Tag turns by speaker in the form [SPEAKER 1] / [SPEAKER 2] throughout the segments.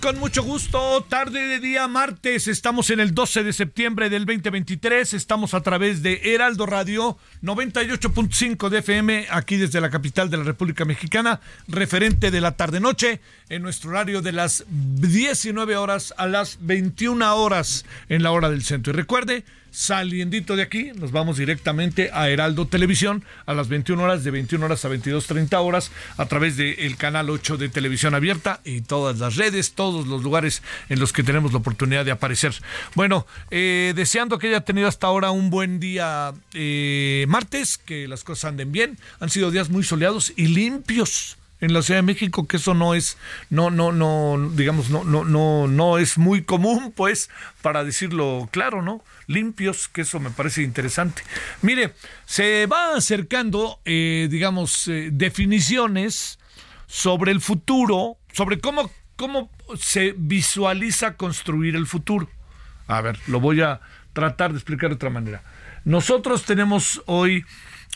[SPEAKER 1] Con mucho gusto. Tarde de día martes. Estamos en el 12 de septiembre del 2023. Estamos a través de Heraldo Radio 98.5 de FM, aquí desde la capital de la República Mexicana, referente de la tarde-noche, en nuestro horario de las 19 horas a las 21 horas en la hora del centro. Y recuerde, saliendito de aquí, nos vamos directamente a Heraldo Televisión a las 21 horas, de 21 horas a 22.30 horas, a través del canal 8 de televisión abierta y todas las redes, todos los lugares en los que tenemos la oportunidad de aparecer. Bueno, eh, deseando que haya tenido hasta ahora un buen día eh, martes, que las cosas anden bien. Han sido días muy soleados y limpios en la Ciudad de México, que eso no es, no, no, no, digamos, no, no, no, no es muy común, pues, para decirlo claro, ¿no? Limpios, que eso me parece interesante. Mire, se va acercando, eh, digamos, eh, definiciones sobre el futuro, sobre cómo, cómo se visualiza construir el futuro. A ver, lo voy a tratar de explicar de otra manera. Nosotros tenemos hoy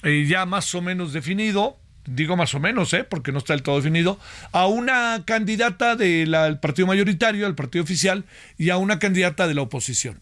[SPEAKER 1] eh, ya más o menos definido, digo más o menos, ¿eh? porque no está del todo definido, a una candidata del partido mayoritario, al partido oficial, y a una candidata de la oposición.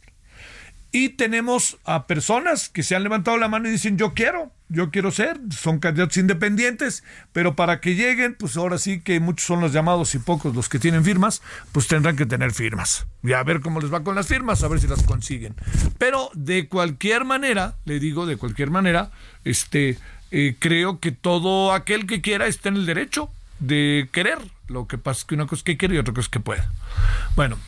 [SPEAKER 1] Y tenemos a personas que se han levantado la mano y dicen, yo quiero, yo quiero ser, son candidatos independientes, pero para que lleguen, pues ahora sí que muchos son los llamados y pocos los que tienen firmas, pues tendrán que tener firmas. Y a ver cómo les va con las firmas, a ver si las consiguen. Pero de cualquier manera, le digo de cualquier manera, este, eh, creo que todo aquel que quiera está en el derecho de querer. Lo que pasa es que una cosa es que quiere y otra cosa es que pueda. Bueno,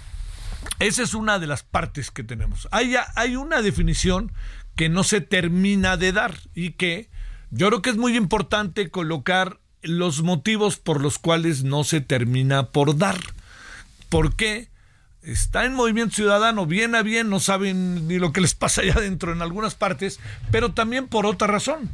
[SPEAKER 1] esa es una de las partes que tenemos. Hay, hay una definición que no se termina de dar y que yo creo que es muy importante colocar los motivos por los cuales no se termina por dar. ¿Por qué? Está en movimiento ciudadano, bien a bien, no saben ni lo que les pasa allá adentro en algunas partes, pero también por otra razón,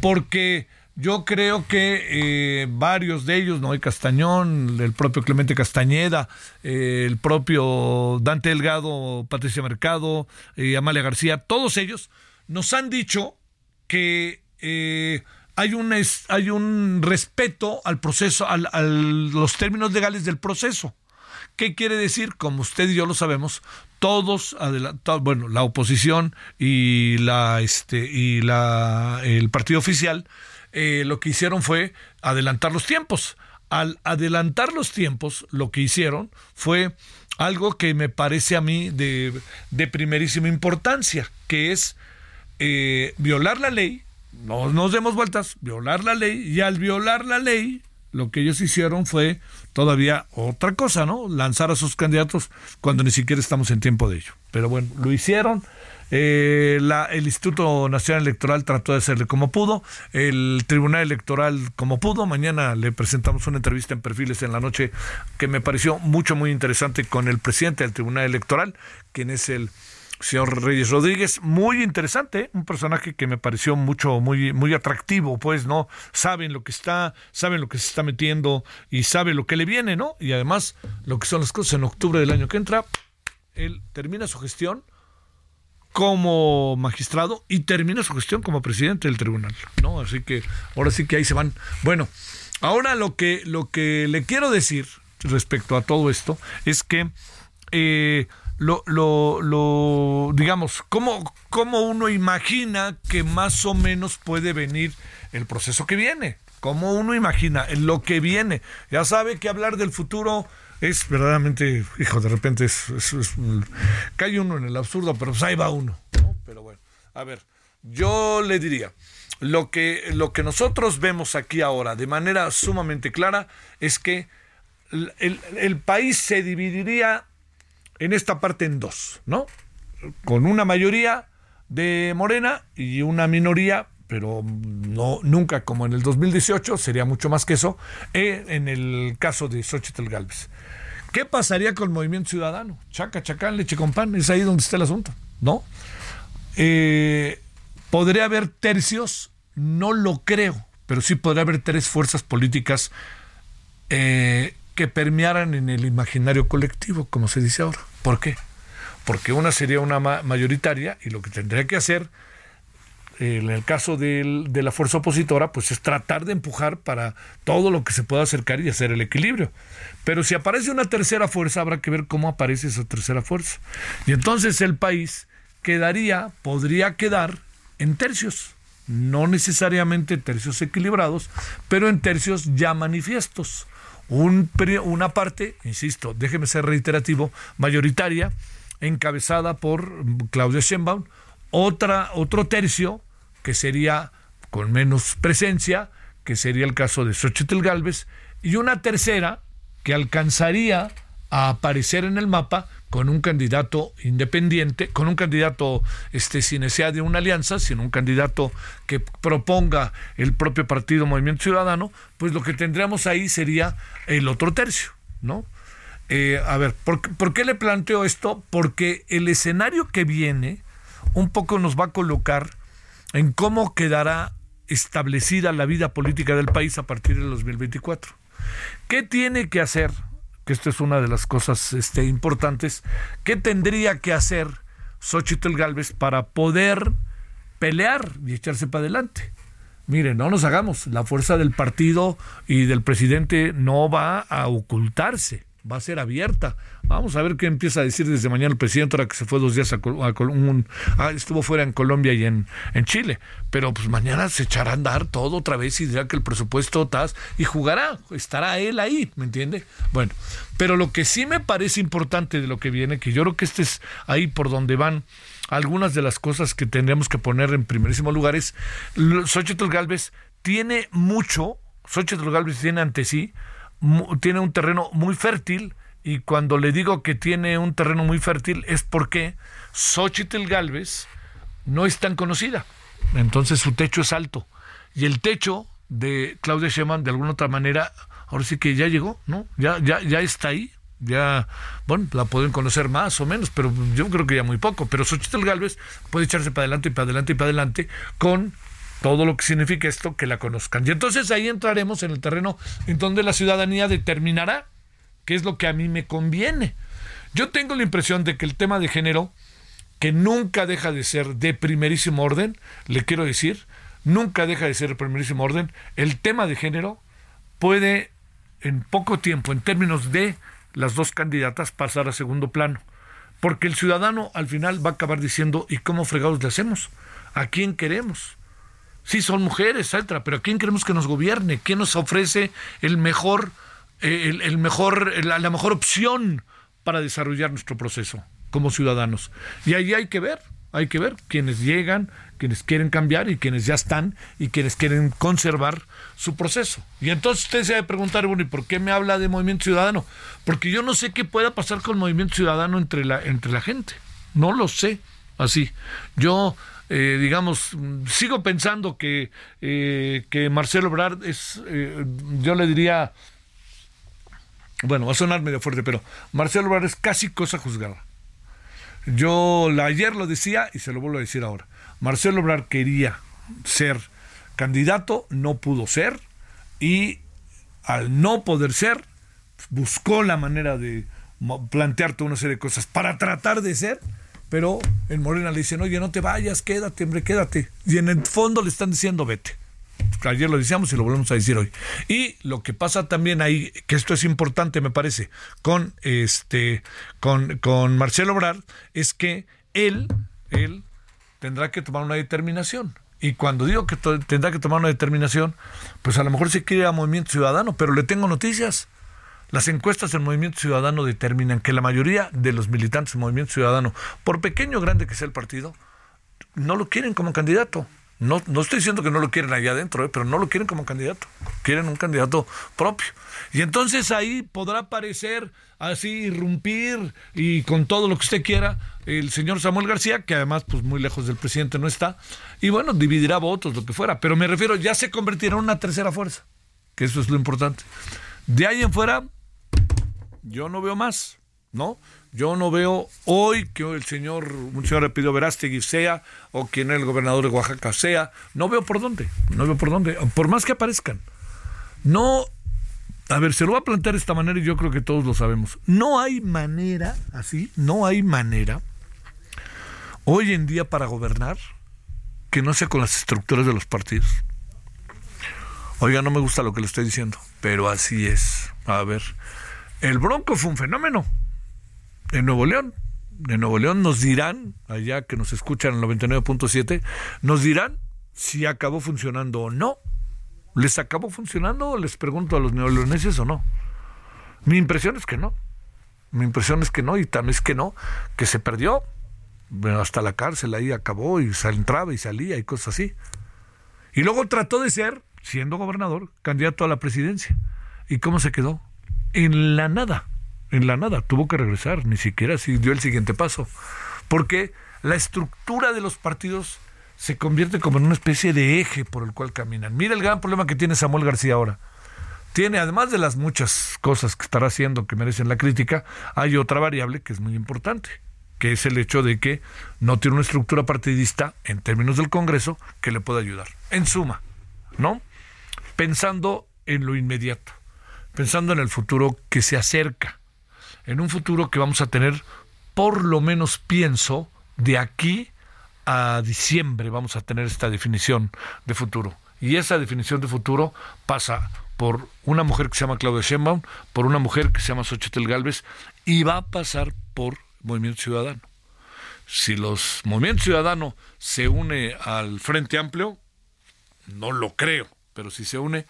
[SPEAKER 1] porque yo creo que eh, varios de ellos, Noé Castañón, el propio Clemente Castañeda, eh, el propio Dante Delgado, Patricia Mercado, eh, Amalia García, todos ellos nos han dicho que hay, un, hay un respeto al proceso, a los términos legales del proceso. ¿Qué quiere decir? Como usted y yo lo sabemos, todos bueno, la oposición y la este y la el partido oficial eh, lo que hicieron fue adelantar los tiempos. Al adelantar los tiempos, lo que hicieron fue algo que me parece a mí de, de primerísima importancia, que es eh, violar la ley, no nos demos vueltas, violar la ley, y al violar la ley, lo que ellos hicieron fue todavía otra cosa, ¿no? Lanzar a sus candidatos cuando ni siquiera estamos en tiempo de ello. Pero bueno, lo hicieron, eh, la, el Instituto Nacional Electoral trató de hacerle como pudo, el Tribunal Electoral como pudo. Mañana le presentamos una entrevista en Perfiles en la noche que me pareció mucho, muy interesante con el presidente del Tribunal Electoral, quien es el señor Reyes Rodríguez, muy interesante, un personaje que me pareció mucho, muy, muy atractivo, pues, ¿no? Saben lo que está, saben lo que se está metiendo y sabe lo que le viene, ¿no? Y además, lo que son las cosas en octubre del año que entra, él termina su gestión como magistrado y termina su gestión como presidente del tribunal, ¿no? Así que ahora sí que ahí se van. Bueno, ahora lo que lo que le quiero decir respecto a todo esto es que eh, lo, lo, lo, digamos, cómo, cómo uno imagina que más o menos puede venir el proceso que viene, cómo uno imagina lo que viene. Ya sabe que hablar del futuro es verdaderamente, hijo, de repente es, cae uno en el absurdo, pero pues ahí va uno. Pero bueno, a ver, yo le diría, lo que, lo que nosotros vemos aquí ahora de manera sumamente clara es que el, el país se dividiría en esta parte en dos, ¿no? Con una mayoría de Morena y una minoría pero no nunca como en el 2018, sería mucho más que eso, eh, en el caso de Xochitl Galvez. ¿Qué pasaría con el movimiento ciudadano? Chaca, chacán, leche con pan, es ahí donde está el asunto, ¿no? Eh, ¿Podría haber tercios? No lo creo, pero sí podría haber tres fuerzas políticas eh, que permearan en el imaginario colectivo, como se dice ahora. ¿Por qué? Porque una sería una mayoritaria y lo que tendría que hacer en el caso de, la fuerza opositora, pues es tratar de empujar para todo lo que se pueda acercar y hacer el equilibrio. Pero si aparece una tercera fuerza, habrá que ver cómo aparece esa tercera fuerza. Y entonces el país quedaría, podría quedar en tercios, no necesariamente tercios equilibrados, pero en tercios ya manifiestos. Una parte, insisto, déjeme ser reiterativo, mayoritaria, encabezada por Claudia Sheinbaum, otra, otro tercio que sería con menos presencia, que sería el caso de Xochitl Galvez, y una tercera que alcanzaría a aparecer en el mapa con un candidato independiente, con un candidato este, sin necesidad de una alianza, sino un candidato que proponga el propio partido Movimiento Ciudadano, pues lo que tendríamos ahí sería el otro tercio, ¿no? Eh, a ver, ¿por, ¿por qué le planteo esto? Porque el escenario que viene un poco nos va a colocar en cómo quedará establecida la vida política del país a partir del 2024. ¿Qué tiene que hacer? Que esto es una de las cosas este, importantes. ¿Qué tendría que hacer Xochitl Galvez para poder pelear y echarse para adelante? Miren, no nos hagamos. La fuerza del partido y del presidente no va a ocultarse va a ser abierta. Vamos a ver qué empieza a decir desde mañana el presidente, ahora que se fue dos días a, a, estuvo fuera en Colombia y en, en, Chile. Pero pues mañana se echará a andar todo otra vez y dirá que el presupuesto tas y jugará, estará él ahí, ¿me entiende? Bueno, pero lo que sí me parece importante de lo que viene, que yo creo que este es ahí por donde van algunas de las cosas que tendríamos que poner en primerísimo lugar es Xochitl Galvez tiene mucho, Xochitl Galvez tiene ante sí tiene un terreno muy fértil y cuando le digo que tiene un terreno muy fértil es porque Xochitl Galvez no es tan conocida. Entonces su techo es alto. Y el techo de Claudia Sheinbaum de alguna otra manera ahora sí que ya llegó, ¿no? Ya ya ya está ahí. Ya, bueno, la pueden conocer más o menos, pero yo creo que ya muy poco. Pero Xochitl Galvez puede echarse para adelante y para adelante y para adelante con todo lo que significa esto, que la conozcan. Y entonces ahí entraremos en el terreno en donde la ciudadanía determinará qué es lo que a mí me conviene. Yo tengo la impresión de que el tema de género, que nunca deja de ser de primerísimo orden, le quiero decir, nunca deja de ser de primerísimo orden, el tema de género puede en poco tiempo, en términos de las dos candidatas, pasar a segundo plano. Porque el ciudadano al final va a acabar diciendo, ¿y cómo fregados le hacemos? ¿A quién queremos? Sí, son mujeres, etcétera, pero ¿quién queremos que nos gobierne? ¿Quién nos ofrece el mejor, eh, el, mejor, la, la mejor opción para desarrollar nuestro proceso como ciudadanos? Y ahí hay que ver, hay que ver quienes llegan, quienes quieren cambiar y quienes ya están y quienes quieren conservar su proceso. Y entonces usted se va a preguntar, bueno, ¿y por qué me habla de movimiento ciudadano? Porque yo no sé qué pueda pasar con movimiento ciudadano entre la, entre la gente. No lo sé. Así. Yo eh, digamos, sigo pensando que, eh, que Marcelo Brad es, eh, yo le diría, bueno, va a sonar medio fuerte, pero Marcelo Brad es casi cosa juzgada. Yo ayer lo decía y se lo vuelvo a decir ahora. Marcelo Brad quería ser candidato, no pudo ser y al no poder ser, buscó la manera de plantearte una serie de cosas para tratar de ser pero en Morena le dicen, oye, no te vayas, quédate, hombre, quédate. Y en el fondo le están diciendo, vete. ayer lo decíamos y lo volvemos a decir hoy. Y lo que pasa también ahí, que esto es importante, me parece, con este, con, con Marcelo Obrar, es que él, él tendrá que tomar una determinación. Y cuando digo que tendrá que tomar una determinación, pues a lo mejor se quiere a Movimiento Ciudadano, pero le tengo noticias. Las encuestas del Movimiento Ciudadano determinan que la mayoría de los militantes del Movimiento Ciudadano, por pequeño o grande que sea el partido, no lo quieren como candidato. No, no estoy diciendo que no lo quieren allá adentro, eh, pero no lo quieren como candidato. Quieren un candidato propio. Y entonces ahí podrá aparecer así, irrumpir y con todo lo que usted quiera el señor Samuel García, que además pues muy lejos del presidente no está. Y bueno, dividirá votos, lo que fuera. Pero me refiero, ya se convertirá en una tercera fuerza. Que eso es lo importante. De ahí en fuera, yo no veo más, ¿no? Yo no veo hoy que el señor, un señor Pido Verástegui sea, o quien el gobernador de Oaxaca sea, no veo por dónde, no veo por dónde, por más que aparezcan. No, a ver, se lo va a plantear de esta manera y yo creo que todos lo sabemos. No hay manera, así, no hay manera, hoy en día para gobernar, que no sea con las estructuras de los partidos. Oiga, no me gusta lo que le estoy diciendo, pero así es. A ver, el Bronco fue un fenómeno en Nuevo León. En Nuevo León nos dirán, allá que nos escuchan en el 99.7, nos dirán si acabó funcionando o no. ¿Les acabó funcionando? Les pregunto a los neoleoneses o no. Mi impresión es que no. Mi impresión es que no, y también es que no, que se perdió. Hasta la cárcel ahí acabó y entraba y salía y cosas así. Y luego trató de ser, siendo gobernador, candidato a la presidencia. ¿Y cómo se quedó? En la nada en la nada, tuvo que regresar, ni siquiera si dio el siguiente paso, porque la estructura de los partidos se convierte como en una especie de eje por el cual caminan. Mira el gran problema que tiene Samuel García ahora. Tiene, además de las muchas cosas que estará haciendo que merecen la crítica, hay otra variable que es muy importante, que es el hecho de que no tiene una estructura partidista en términos del Congreso que le pueda ayudar. En suma, ¿no? Pensando en lo inmediato, pensando en el futuro que se acerca en un futuro que vamos a tener, por lo menos pienso, de aquí a diciembre vamos a tener esta definición de futuro. Y esa definición de futuro pasa por una mujer que se llama Claudia Sheinbaum, por una mujer que se llama Xochitl Galvez y va a pasar por Movimiento Ciudadano. Si los Movimiento Ciudadano se une al Frente Amplio, no lo creo, pero si se une,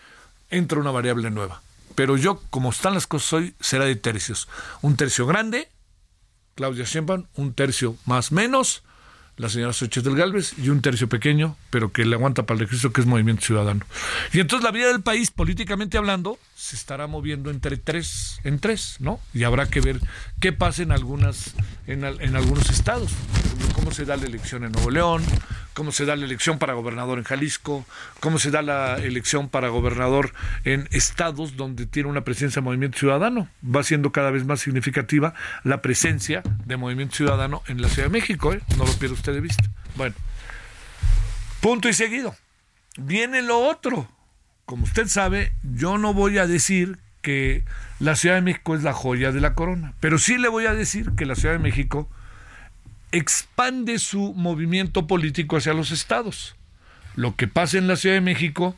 [SPEAKER 1] entra una variable nueva. Pero yo, como están las cosas hoy, será de tercios. Un tercio grande, Claudia Sheinbaum, un tercio más menos, la señora del Galvez, y un tercio pequeño, pero que le aguanta para el registro, que es Movimiento Ciudadano. Y entonces la vida del país, políticamente hablando, se estará moviendo entre tres, en tres, ¿no? Y habrá que ver qué pasa en algunas, en, en algunos estados, cómo se da la elección en Nuevo León, cómo se da la elección para gobernador en Jalisco, cómo se da la elección para gobernador en estados donde tiene una presencia de Movimiento Ciudadano. Va siendo cada vez más significativa la presencia de Movimiento Ciudadano en la Ciudad de México, ¿eh? no lo pierda usted de vista. Bueno, punto y seguido. Viene lo otro. Como usted sabe, yo no voy a decir que la Ciudad de México es la joya de la corona, pero sí le voy a decir que la Ciudad de México expande su movimiento político hacia los estados. Lo que pasa en la Ciudad de México,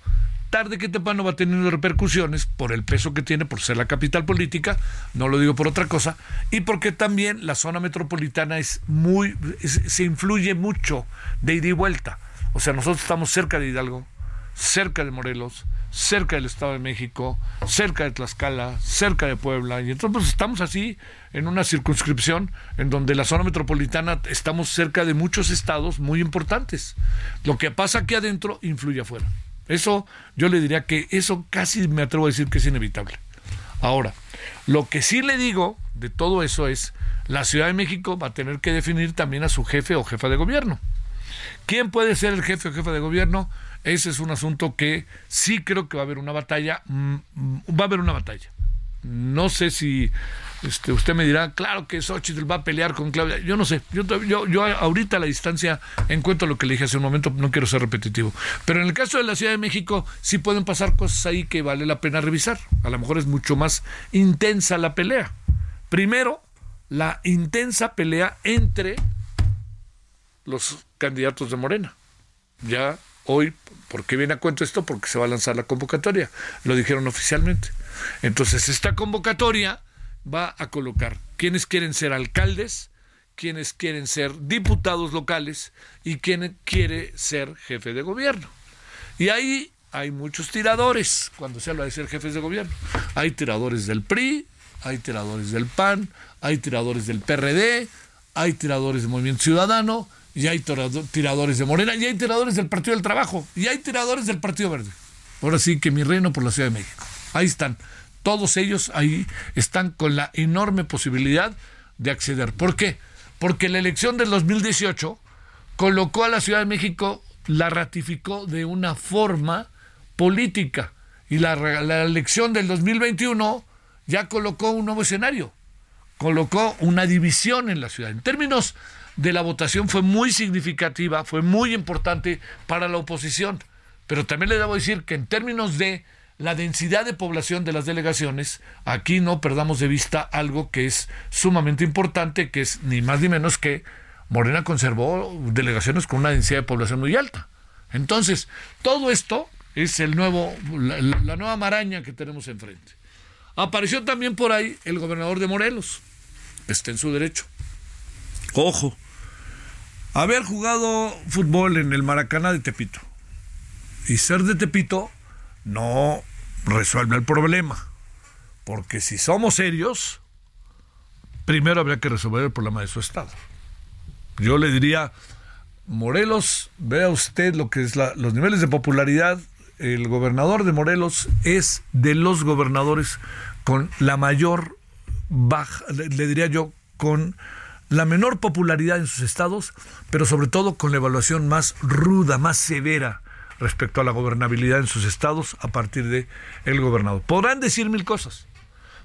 [SPEAKER 1] tarde que temprano va teniendo repercusiones por el peso que tiene, por ser la capital política, no lo digo por otra cosa, y porque también la zona metropolitana es muy, se influye mucho de ida y vuelta. O sea, nosotros estamos cerca de Hidalgo, cerca de Morelos, cerca del Estado de México, cerca de Tlaxcala, cerca de Puebla, y entonces pues, estamos así en una circunscripción en donde la zona metropolitana estamos cerca de muchos estados muy importantes. Lo que pasa aquí adentro influye afuera. Eso yo le diría que eso casi me atrevo a decir que es inevitable. Ahora, lo que sí le digo de todo eso es, la Ciudad de México va a tener que definir también a su jefe o jefa de gobierno. ¿Quién puede ser el jefe o jefa de gobierno? Ese es un asunto que sí creo que va a haber una batalla, mm, mm, va a haber una batalla. No sé si este, usted me dirá, claro que Xochitl va a pelear con Claudia. Yo no sé. Yo, yo, yo ahorita a la distancia encuentro lo que le dije hace un momento, no quiero ser repetitivo. Pero en el caso de la Ciudad de México, sí pueden pasar cosas ahí que vale la pena revisar. A lo mejor es mucho más intensa la pelea. Primero, la intensa pelea entre los candidatos de Morena. Ya hoy, ¿por qué viene a cuento esto? Porque se va a lanzar la convocatoria. Lo dijeron oficialmente. Entonces, esta convocatoria va a colocar quienes quieren ser alcaldes, quienes quieren ser diputados locales y quien quiere ser jefe de gobierno. Y ahí hay muchos tiradores cuando se habla de ser jefes de gobierno. Hay tiradores del PRI, hay tiradores del PAN, hay tiradores del PRD, hay tiradores del Movimiento Ciudadano, y hay tiradores de Morena, y hay tiradores del Partido del Trabajo, y hay tiradores del Partido Verde. Ahora sí que mi reino por la Ciudad de México. Ahí están. Todos ellos ahí están con la enorme posibilidad de acceder. ¿Por qué? Porque la elección del 2018 colocó a la Ciudad de México, la ratificó de una forma política. Y la, la elección del 2021 ya colocó un nuevo escenario, colocó una división en la ciudad. En términos de la votación fue muy significativa, fue muy importante para la oposición. Pero también le debo decir que en términos de la densidad de población de las delegaciones, aquí no perdamos de vista algo que es sumamente importante, que es ni más ni menos que Morena conservó delegaciones con una densidad de población muy alta. Entonces, todo esto es el nuevo, la, la nueva maraña que tenemos enfrente. Apareció también por ahí el gobernador de Morelos. Está en su derecho. Ojo. Haber jugado fútbol en el Maracaná de Tepito y ser de Tepito no resuelve el problema. Porque si somos serios, primero habría que resolver el problema de su estado. Yo le diría, Morelos, vea usted lo que es los niveles de popularidad el gobernador de Morelos es de los gobernadores con la mayor baja, le, diría yo, con la menor popularidad en sus estados, pero sobre todo con la evaluación más ruda, más severa respecto a la gobernabilidad en sus estados a partir de el gobernador. Podrán decir mil cosas.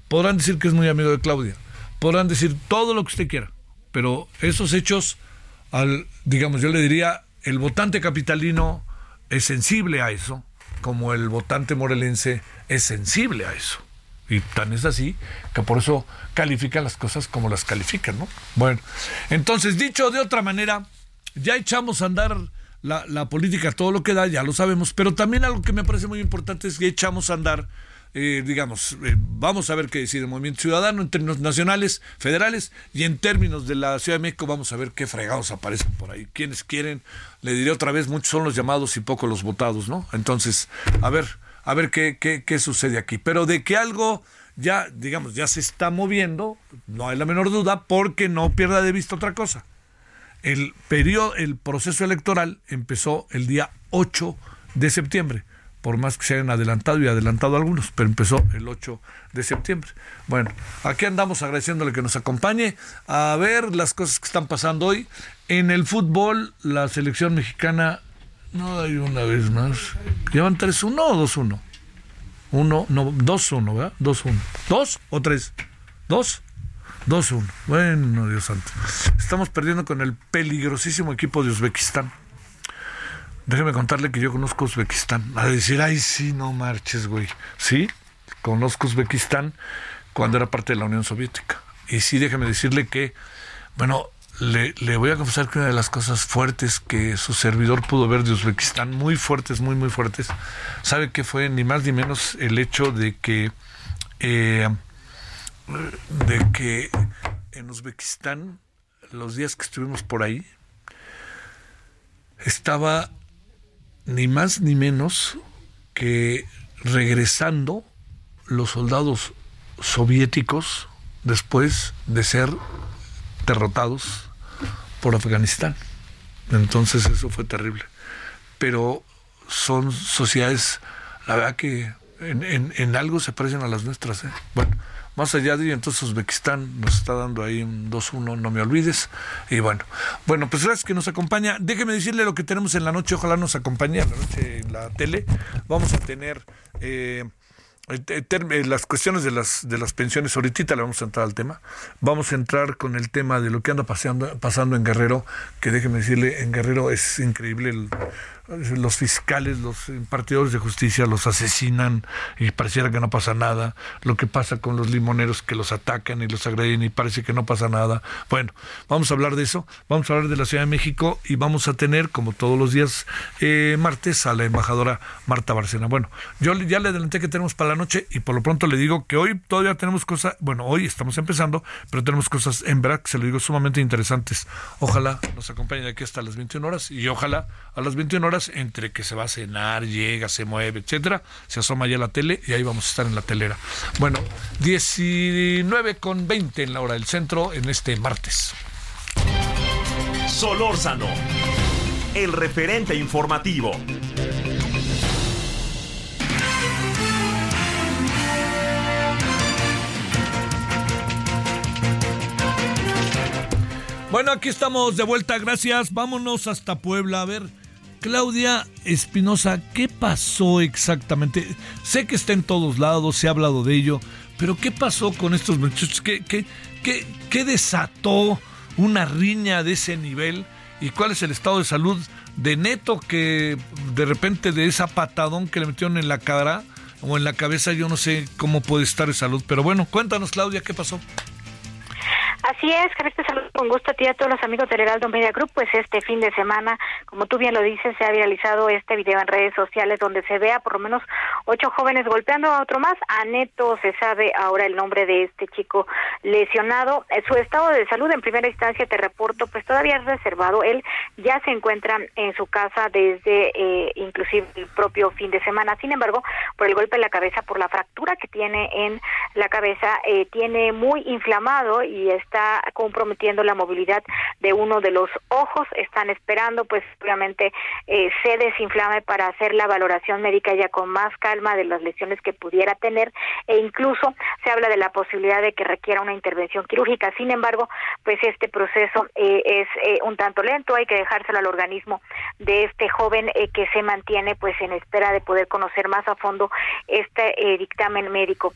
[SPEAKER 1] Podrán decir que es muy amigo de Claudia. Podrán decir todo lo que usted quiera. Pero esos hechos, al, digamos, yo le diría, el votante capitalino es sensible a eso como el votante morelense es sensible a eso. Y tan es así que por eso califican las cosas como las califican, ¿no? Bueno, entonces, dicho de otra manera, ya echamos a andar la, la política, todo lo que da, ya lo sabemos, pero también algo que me parece muy importante es que echamos a andar eh, digamos, eh, vamos a ver qué decide el Movimiento Ciudadano en términos nacionales, federales, y en términos de la Ciudad de México vamos a ver qué fregados aparecen por ahí. Quienes quieren, le diré otra vez, muchos son los llamados y pocos los votados, ¿no? Entonces, a ver, a ver qué, qué, qué sucede aquí. Pero de que algo ya, digamos, ya se está moviendo, no hay la menor duda, porque no pierda de vista otra cosa. El periodo, el proceso electoral empezó el día 8 de septiembre por más que se hayan adelantado y adelantado algunos, pero empezó el 8 de septiembre. Bueno, aquí andamos agradeciéndole que nos acompañe a ver las cosas que están pasando hoy. En el fútbol, la selección mexicana, no hay una vez más, llevan 3-1 o 2-1. Uno, no, 2-1, ¿verdad? 2-1. ¿Dos o tres? ¿Dos? 2-1. Bueno, Dios santo. Estamos perdiendo con el peligrosísimo equipo de Uzbekistán. Déjeme contarle que yo conozco Uzbekistán. A decir, ay, sí, no marches, güey. Sí, conozco Uzbekistán cuando era parte de la Unión Soviética. Y sí, déjeme decirle que, bueno, le, voy a confesar que una de las cosas fuertes que su servidor pudo ver de Uzbekistán, muy fuertes, muy, muy fuertes, sabe que fue ni más ni menos el hecho de que, eh, de que en Uzbekistán, los días que estuvimos por ahí, estaba ni más ni menos que regresando los soldados soviéticos después de ser derrotados por Afganistán. Entonces eso fue terrible. Pero son sociedades, la verdad que en, algo se parecen a las nuestras. ¿eh? Bueno, más allá de ello, entonces Uzbekistán nos está dando ahí un 2-1, no me olvides. Y bueno, bueno, pues gracias que nos acompaña. Déjeme decirle lo que tenemos en la noche, ojalá nos acompañe en la noche en la tele. Vamos a tener... Eh, las cuestiones de las de las pensiones ahorita le vamos a entrar al tema. Vamos a entrar con el tema de lo que anda pasando pasando en Guerrero que déjeme decirle en Guerrero es increíble
[SPEAKER 2] los fiscales, los impartidores de justicia los asesinan y pareciera que no pasa nada, lo que pasa con los limoneros que los atacan y los agreden y parece que no pasa nada. Bueno, vamos a hablar de eso, vamos a hablar de la Ciudad de México y vamos a tener, como todos los días eh, martes, a la embajadora Marta Barcena. Bueno, yo ya le adelanté que tenemos para la noche y por lo pronto le digo que hoy todavía tenemos cosas, bueno, hoy estamos empezando, pero tenemos cosas en verdad se lo digo sumamente interesantes. Ojalá nos acompañen aquí hasta las 21 horas y ojalá a las 21 horas entre que se va a cenar, llega, se mueve, etcétera, se asoma ya la tele y ahí vamos a estar en la telera. Bueno, 19 con 20 en la hora del centro en este martes.
[SPEAKER 3] Solórzano, el referente informativo.
[SPEAKER 1] Bueno, aquí estamos de vuelta, gracias. Vámonos hasta Puebla a ver Claudia Espinosa, ¿qué pasó exactamente? Sé que está en todos lados, se ha hablado de ello, pero ¿qué pasó con estos muchachos? ¿Qué, qué, qué, desató una riña de ese nivel? ¿Y cuál es el estado de salud de Neto que de repente de esa patadón que le metieron en la cara o en la cabeza, yo no sé cómo puede estar de salud? Pero bueno, cuéntanos Claudia, ¿qué pasó?
[SPEAKER 4] Así es, Javier, te saludo con gusto a ti y a todos los amigos del Heraldo Media Group. Pues este fin de semana, como tú bien lo dices, se ha viralizado este video en redes sociales donde se ve a por lo menos ocho jóvenes golpeando a otro más. A Neto se sabe ahora el nombre de este chico lesionado. Eh, su estado de salud en primera instancia, te reporto, pues todavía es reservado. Él ya se encuentra en su casa desde eh, inclusive el propio fin de semana. Sin embargo, por el golpe en la cabeza, por la fractura que tiene en la cabeza, eh, tiene muy inflamado y está comprometiendo la movilidad de uno de los ojos. Están esperando, pues obviamente eh, se desinflame para hacer la valoración médica ya con más calma de las lesiones que pudiera tener e incluso se habla de la posibilidad de que requiera una intervención quirúrgica. Sin embargo, pues este proceso eh, es eh, un tanto lento, hay que dejárselo al organismo de este joven que se mantiene pues en espera de poder conocer más a fondo este dictamen médico.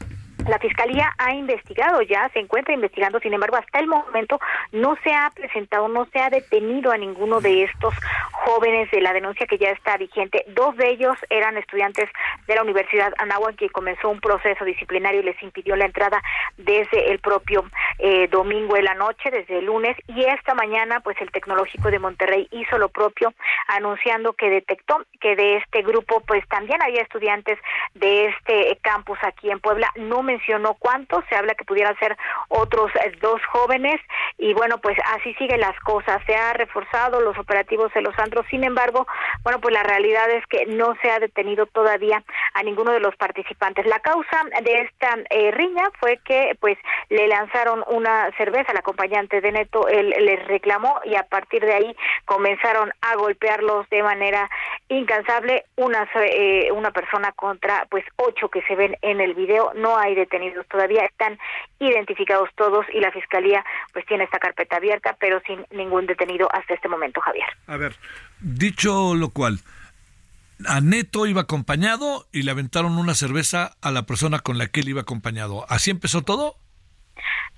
[SPEAKER 4] La Fiscalía ha investigado ya, se encuentra investigando, sin embargo, hasta el momento no se ha presentado, no se ha detenido a ninguno de estos jóvenes de la denuncia que ya está vigente. Dos de ellos eran estudiantes de la Universidad Anáhuac que comenzó un proceso disciplinario y les impidió la entrada desde el propio eh, domingo de la noche, desde el lunes, y esta mañana, pues el Tecnológico de Monterrey hizo lo propio, anunciando que detectó que de este grupo, pues también había estudiantes de este campus aquí en Puebla. No mencionó cuántos, se habla que pudieran ser otros eh, dos jóvenes y bueno, pues así siguen las cosas, se ha reforzado los operativos de los antros, sin embargo, bueno, pues la realidad es que no se ha detenido todavía a ninguno de los participantes. La causa de esta eh, riña fue que pues le lanzaron una cerveza al acompañante de Neto, él les reclamó y a partir de ahí comenzaron a golpearlos de manera incansable, una, eh, una persona contra pues ocho que se ven en el video, no hay detenidos todavía, están identificados todos y la fiscalía pues tiene esta carpeta abierta, pero sin ningún detenido hasta este momento, Javier.
[SPEAKER 1] A ver, dicho lo cual, a Neto iba acompañado y le aventaron una cerveza a la persona con la que él iba acompañado. ¿Así empezó todo?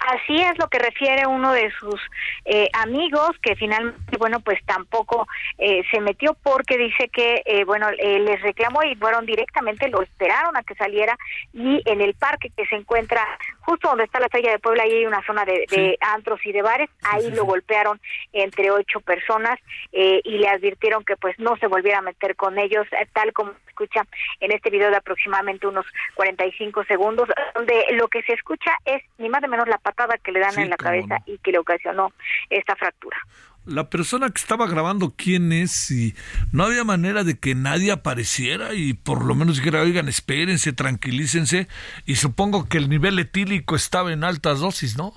[SPEAKER 4] Así es lo que refiere uno de sus eh, amigos, que finalmente, bueno, pues tampoco eh, se metió porque dice que, eh, bueno, les reclamó y fueron directamente, lo esperaron a que saliera y en el parque que se encuentra justo donde está la Feria de Puebla, ahí hay una zona de, antros y de bares, ahí lo golpearon entre ocho personas y le advirtieron que pues no se volviera a meter con ellos, tal como se escucha en este video de aproximadamente unos 45 segundos, donde lo que se escucha es ni más ni menos la patada que le dan en la cabeza y que le ocasionó esta fractura.
[SPEAKER 1] La persona que estaba grabando quién es y no había manera de que nadie apareciera y por lo menos dijera, oigan, espérense, tranquilícense y supongo que el nivel etílico estaba en altas dosis, ¿no?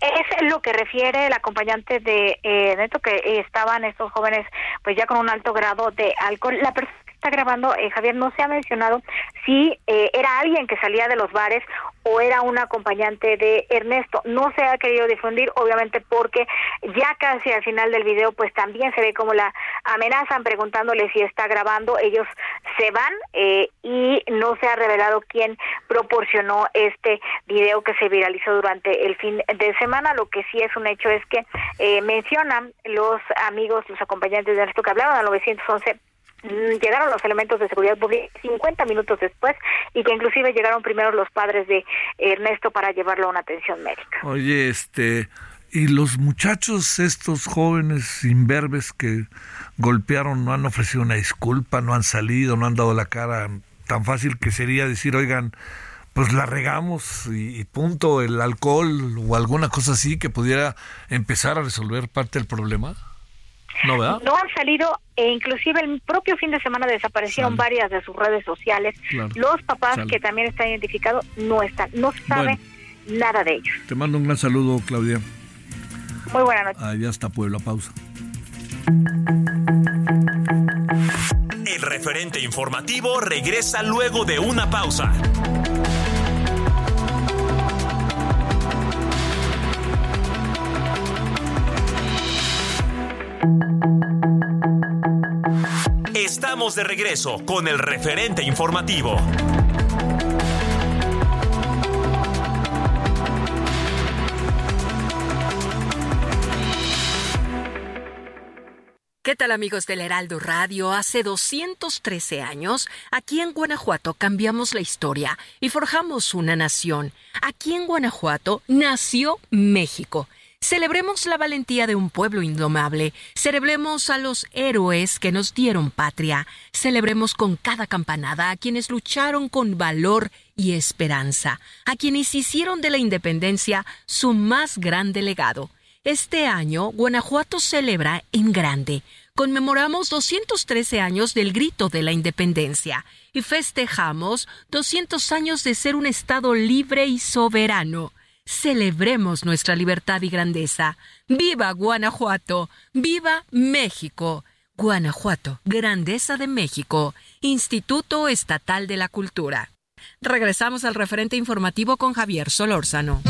[SPEAKER 4] Es lo que refiere el acompañante de eh, Neto, que estaban estos jóvenes pues ya con un alto grado de alcohol. La persona está grabando, eh, Javier, no se ha mencionado si eh, era alguien que salía de los bares o era un acompañante de Ernesto. No se ha querido difundir, obviamente, porque ya casi al final del video, pues también se ve como la amenazan preguntándole si está grabando. Ellos se van eh, y no se ha revelado quién proporcionó este video que se viralizó durante el fin de semana. Lo que sí es un hecho es que eh, mencionan los amigos, los acompañantes de Ernesto que hablaron al 911 Mm, llegaron los elementos de seguridad pública 50 minutos después y que inclusive llegaron primero los padres de Ernesto para llevarlo a una atención médica.
[SPEAKER 2] Oye, este, y los muchachos, estos jóvenes imberbes que golpearon, no han ofrecido una disculpa, no han salido, no han dado la cara, tan fácil que sería decir, oigan, pues la regamos y, y punto, el alcohol o alguna cosa así que pudiera empezar a resolver parte del problema. No, ¿verdad?
[SPEAKER 4] No han salido e inclusive el propio fin de semana desaparecieron varias de sus redes sociales. Los papás que también están identificados no están, no se sabe nada de ellos.
[SPEAKER 2] Te mando un gran saludo, Claudia.
[SPEAKER 4] Muy buena noche.
[SPEAKER 2] Allá está Puebla, pausa.
[SPEAKER 3] El referente informativo regresa luego de una pausa. De regreso con el referente informativo.
[SPEAKER 5] ¿Qué tal amigos del Heraldo Radio? Hace 213 años, aquí en Guanajuato cambiamos la historia y forjamos una nación. Aquí en Guanajuato nació México. Celebremos la valentía de un pueblo indomable, celebremos a los héroes que nos dieron patria, celebremos con cada campanada a quienes lucharon con valor y esperanza, a quienes hicieron de la independencia su más grande legado. Este año, Guanajuato celebra en grande. Conmemoramos 213 años del grito de la independencia y festejamos 200 años de ser un Estado libre y soberano. Celebremos nuestra libertad y grandeza. ¡Viva Guanajuato! ¡Viva México! Guanajuato, Grandeza de México, Instituto Estatal de la Cultura. Regresamos al referente informativo con Javier Solórzano.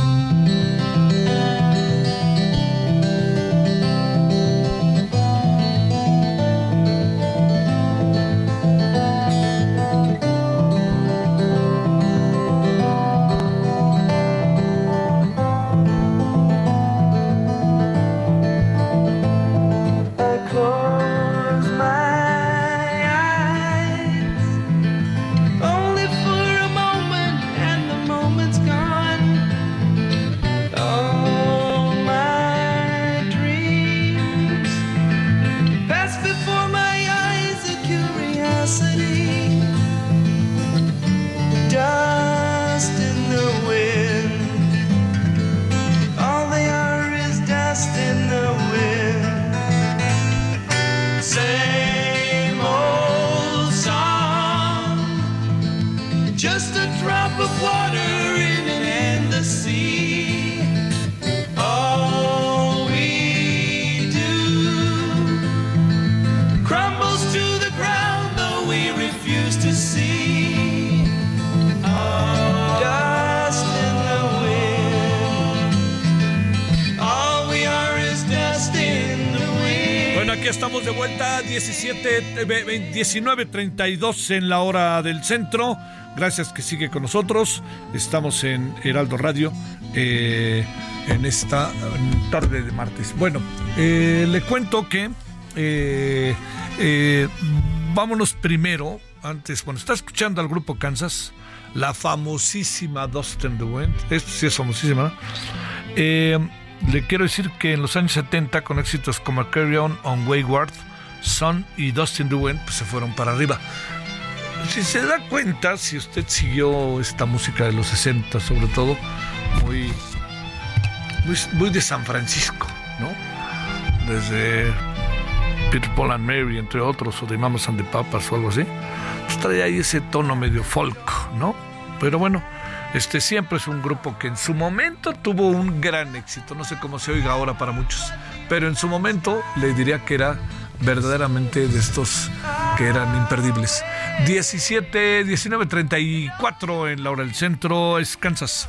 [SPEAKER 1] Estamos de vuelta, 17, 19.32 en la hora del centro. Gracias que sigue con nosotros. Estamos en Heraldo Radio eh, en esta tarde de martes. Bueno, eh, le cuento que eh, vámonos primero, antes, cuando está escuchando al grupo Kansas, la famosísima Dustin the Wind. Esto sí es famosísima, ¿no? Le quiero decir que en los años 70, con éxitos como Carry On, On Wayward, Sun y Dustin Wind, pues se fueron para arriba. Si se da cuenta, si usted siguió esta música de los 60, sobre todo, muy, muy, de San Francisco, ¿no? Desde Peter Paul and Mary, entre otros, o de Mamas and the Papas o algo así, pues trae ahí ese tono medio folk, ¿no? Pero bueno, este siempre es un grupo que en su momento tuvo un gran éxito. No sé cómo se oiga ahora para muchos, pero en su momento le diría que era verdaderamente de estos
[SPEAKER 2] que eran imperdibles. 17, 19, 34 en la hora del centro es Kansas.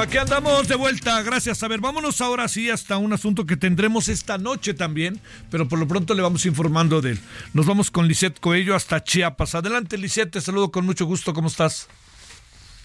[SPEAKER 1] Aquí andamos de vuelta, gracias. A ver, vámonos ahora sí hasta un asunto que tendremos esta noche también, pero por lo pronto le vamos informando de él. Nos vamos con Lisette Coello hasta Chiapas. Adelante, Lisette, te saludo con mucho gusto, ¿cómo estás?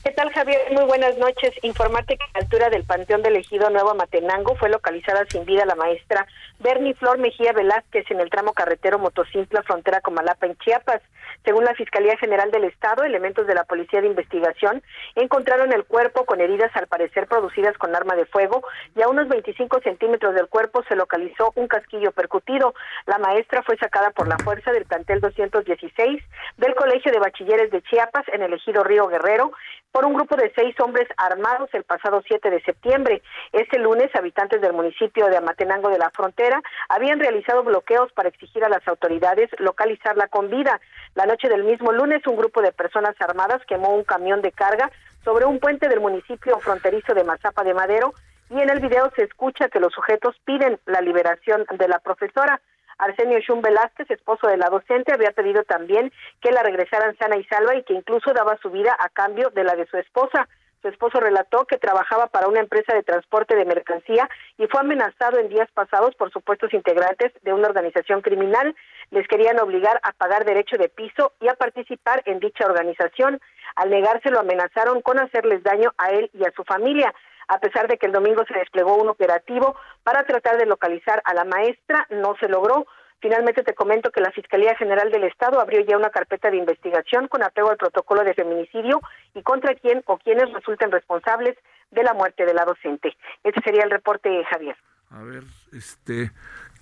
[SPEAKER 6] ¿Qué tal, Javier? Muy buenas noches. Informarte que a la altura del Panteón del Ejido Nuevo Matenango fue localizada sin vida la maestra Bernie Flor Mejía Velázquez en el tramo carretero Motocimpla, frontera con Malapa, en Chiapas. Según la Fiscalía General del Estado, elementos de la Policía de Investigación encontraron el cuerpo con heridas al parecer producidas con arma de fuego y a unos 25 centímetros del cuerpo se localizó un casquillo percutido. La maestra fue sacada por la fuerza del plantel 216 del Colegio de Bachilleres de Chiapas en el ejido Río Guerrero por un grupo de seis hombres armados el pasado 7 de septiembre. Este lunes, habitantes del municipio de Amatenango de la Frontera habían realizado bloqueos para exigir a las autoridades localizarla con vida. La noche del mismo lunes, un grupo de personas armadas quemó un camión de carga sobre un puente del municipio fronterizo de Mazapa de Madero y en el video se escucha que los sujetos piden la liberación de la profesora. Arsenio Shun Velázquez, esposo de la docente, había pedido también que la regresaran sana y salva y que incluso daba su vida a cambio de la de su esposa. Su esposo relató que trabajaba para una empresa de transporte de mercancía y fue amenazado en días pasados por supuestos integrantes de una organización criminal. Les querían obligar a pagar derecho de piso y a participar en dicha organización. Al negarse lo amenazaron con hacerles daño a él y a su familia. A pesar de que el domingo se desplegó un operativo para tratar de localizar a la maestra, no se logró. Finalmente te comento que la Fiscalía General del Estado abrió ya una carpeta de investigación con apego al protocolo de feminicidio y contra quién o quienes resulten responsables de la muerte de la docente. Ese sería el reporte, Javier.
[SPEAKER 2] A ver, este,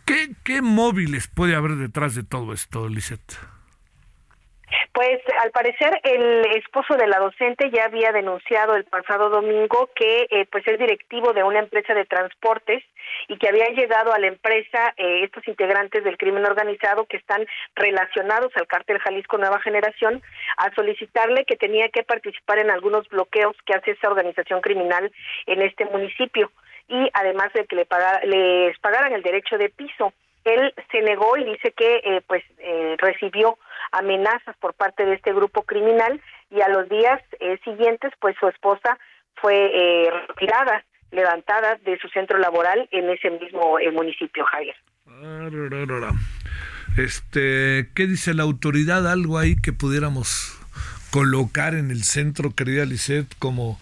[SPEAKER 2] ¿qué, qué móviles puede haber detrás de todo esto, Lisette?
[SPEAKER 6] Pues al parecer el esposo de la docente ya había denunciado el pasado domingo que eh, pues es directivo de una empresa de transportes y que había llegado a la empresa eh, estos integrantes del crimen organizado que están relacionados al cártel Jalisco Nueva Generación a solicitarle que tenía que participar en algunos bloqueos que hace esa organización criminal en este municipio y además de que le les pagaran el derecho de piso él se negó y dice que eh, pues eh, recibió amenazas por parte de este grupo criminal y a los días eh, siguientes pues su esposa fue retirada levantada de su centro laboral en ese mismo municipio Javier.
[SPEAKER 2] Este qué dice la autoridad algo ahí que pudiéramos colocar en el centro querida Lisette como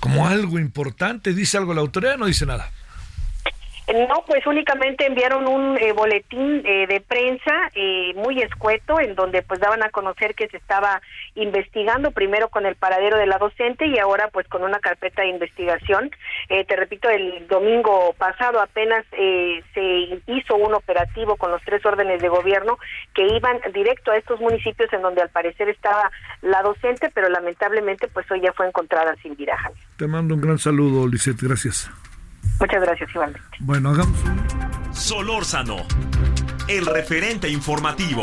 [SPEAKER 2] como algo importante. Dice algo la autoridad no dice nada
[SPEAKER 6] no, pues únicamente enviaron un eh, boletín eh, de prensa eh, muy escueto en donde pues daban a conocer que se estaba investigando primero con el paradero de la docente y ahora pues con una carpeta de investigación. te repito, el domingo pasado apenas se hizo un operativo con los tres órdenes de gobierno que iban directo a estos municipios en donde al parecer estaba la docente, pero lamentablemente pues hoy ya fue encontrada sin vida.
[SPEAKER 2] Te mando un gran saludo, Lisette, gracias.
[SPEAKER 6] Muchas gracias, igualmente.
[SPEAKER 2] Bueno, hagamos un...
[SPEAKER 3] Solórzano, el referente informativo.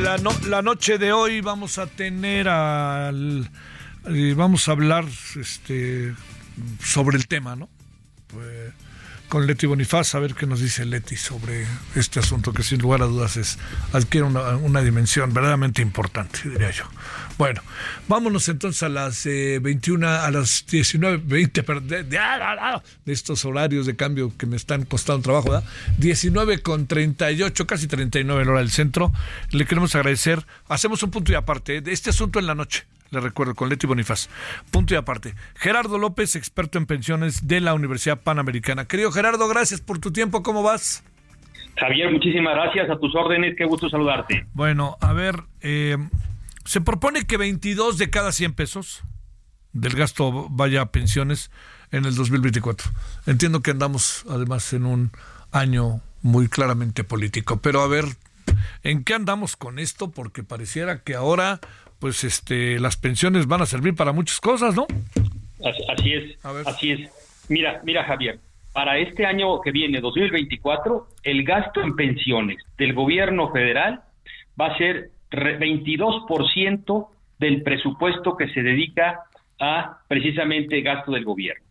[SPEAKER 2] La, la, noche de hoy vamos a tener al eh, vamos a hablar este sobre el tema, ¿no? Pues,
[SPEAKER 1] con Leti Bonifaz, a ver qué nos dice Leti sobre este asunto que sin lugar a dudas es adquiere una, dimensión verdaderamente importante, diría yo. Bueno, vámonos entonces a las 21, eh, a las 19.20 de, de, de, estos horarios de cambio que me están costando trabajo, ¿verdad? 19 con 38, casi 39 en hora del centro. Le queremos agradecer. Hacemos un punto y aparte de este asunto en la noche le recuerdo, con Leti Bonifaz. Punto y aparte. Gerardo López, experto en pensiones de la Universidad Panamericana. Querido Gerardo, gracias por tu tiempo. ¿Cómo vas?
[SPEAKER 7] Javier, muchísimas gracias. A tus órdenes. Qué gusto saludarte.
[SPEAKER 1] Bueno, a ver, eh, se propone que 22 de cada 100 pesos del gasto vaya a pensiones en el 2024. Entiendo que andamos además en un año muy claramente político, pero a ver, ¿en qué andamos con esto? Porque pareciera que ahora pues este, las pensiones van a servir para muchas cosas, ¿no?
[SPEAKER 7] Así es, así es. Mira, mira Javier, para este año que viene, 2024, el gasto en pensiones del gobierno federal va a ser 22% del presupuesto que se dedica a precisamente gasto del gobierno.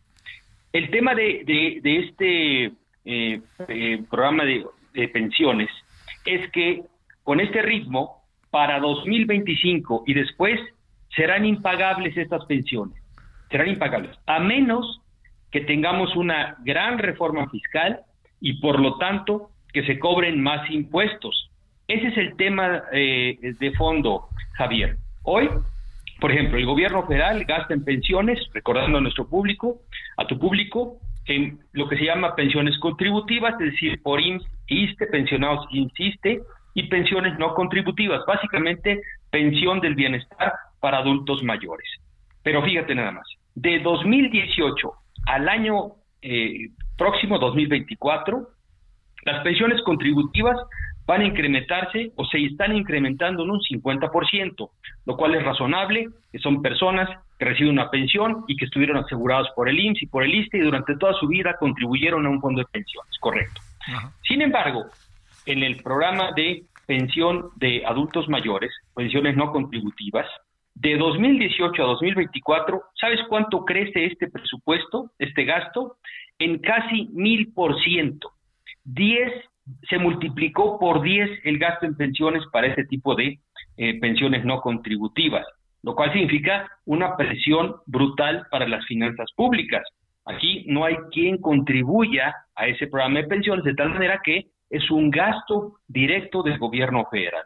[SPEAKER 7] El tema de, de, este eh, eh, programa de, de pensiones es que con este ritmo para 2025 y después serán impagables estas pensiones, serán impagables, a menos que tengamos una gran reforma fiscal y por lo tanto que se cobren más impuestos. Ese es el tema eh, de fondo, Javier. Hoy, por ejemplo, el gobierno federal gasta en pensiones, recordando a nuestro público, a tu público, en lo que se llama pensiones contributivas, es decir, por IMSS, pensionados INSISTE, y pensiones no contributivas, básicamente pensión del bienestar para adultos mayores. Pero fíjate nada más, de 2018 al año eh, próximo 2024, las pensiones contributivas van a incrementarse o se están incrementando en un 50%, lo cual es razonable, que son personas que reciben una pensión y que estuvieron asegurados por el IMSS y por el ISTE y durante toda su vida contribuyeron a un fondo de pensiones, correcto. Sin embargo, en el programa de pensión de adultos mayores, pensiones no contributivas, de 2018 a 2024, ¿sabes cuánto crece este presupuesto, este gasto? En casi mil por ciento. Diez, se multiplicó por diez el gasto en pensiones para este tipo de eh, pensiones no contributivas, lo cual significa una presión brutal para las finanzas públicas. Aquí no hay quien contribuya a ese programa de pensiones de tal manera que es un gasto directo del gobierno federal.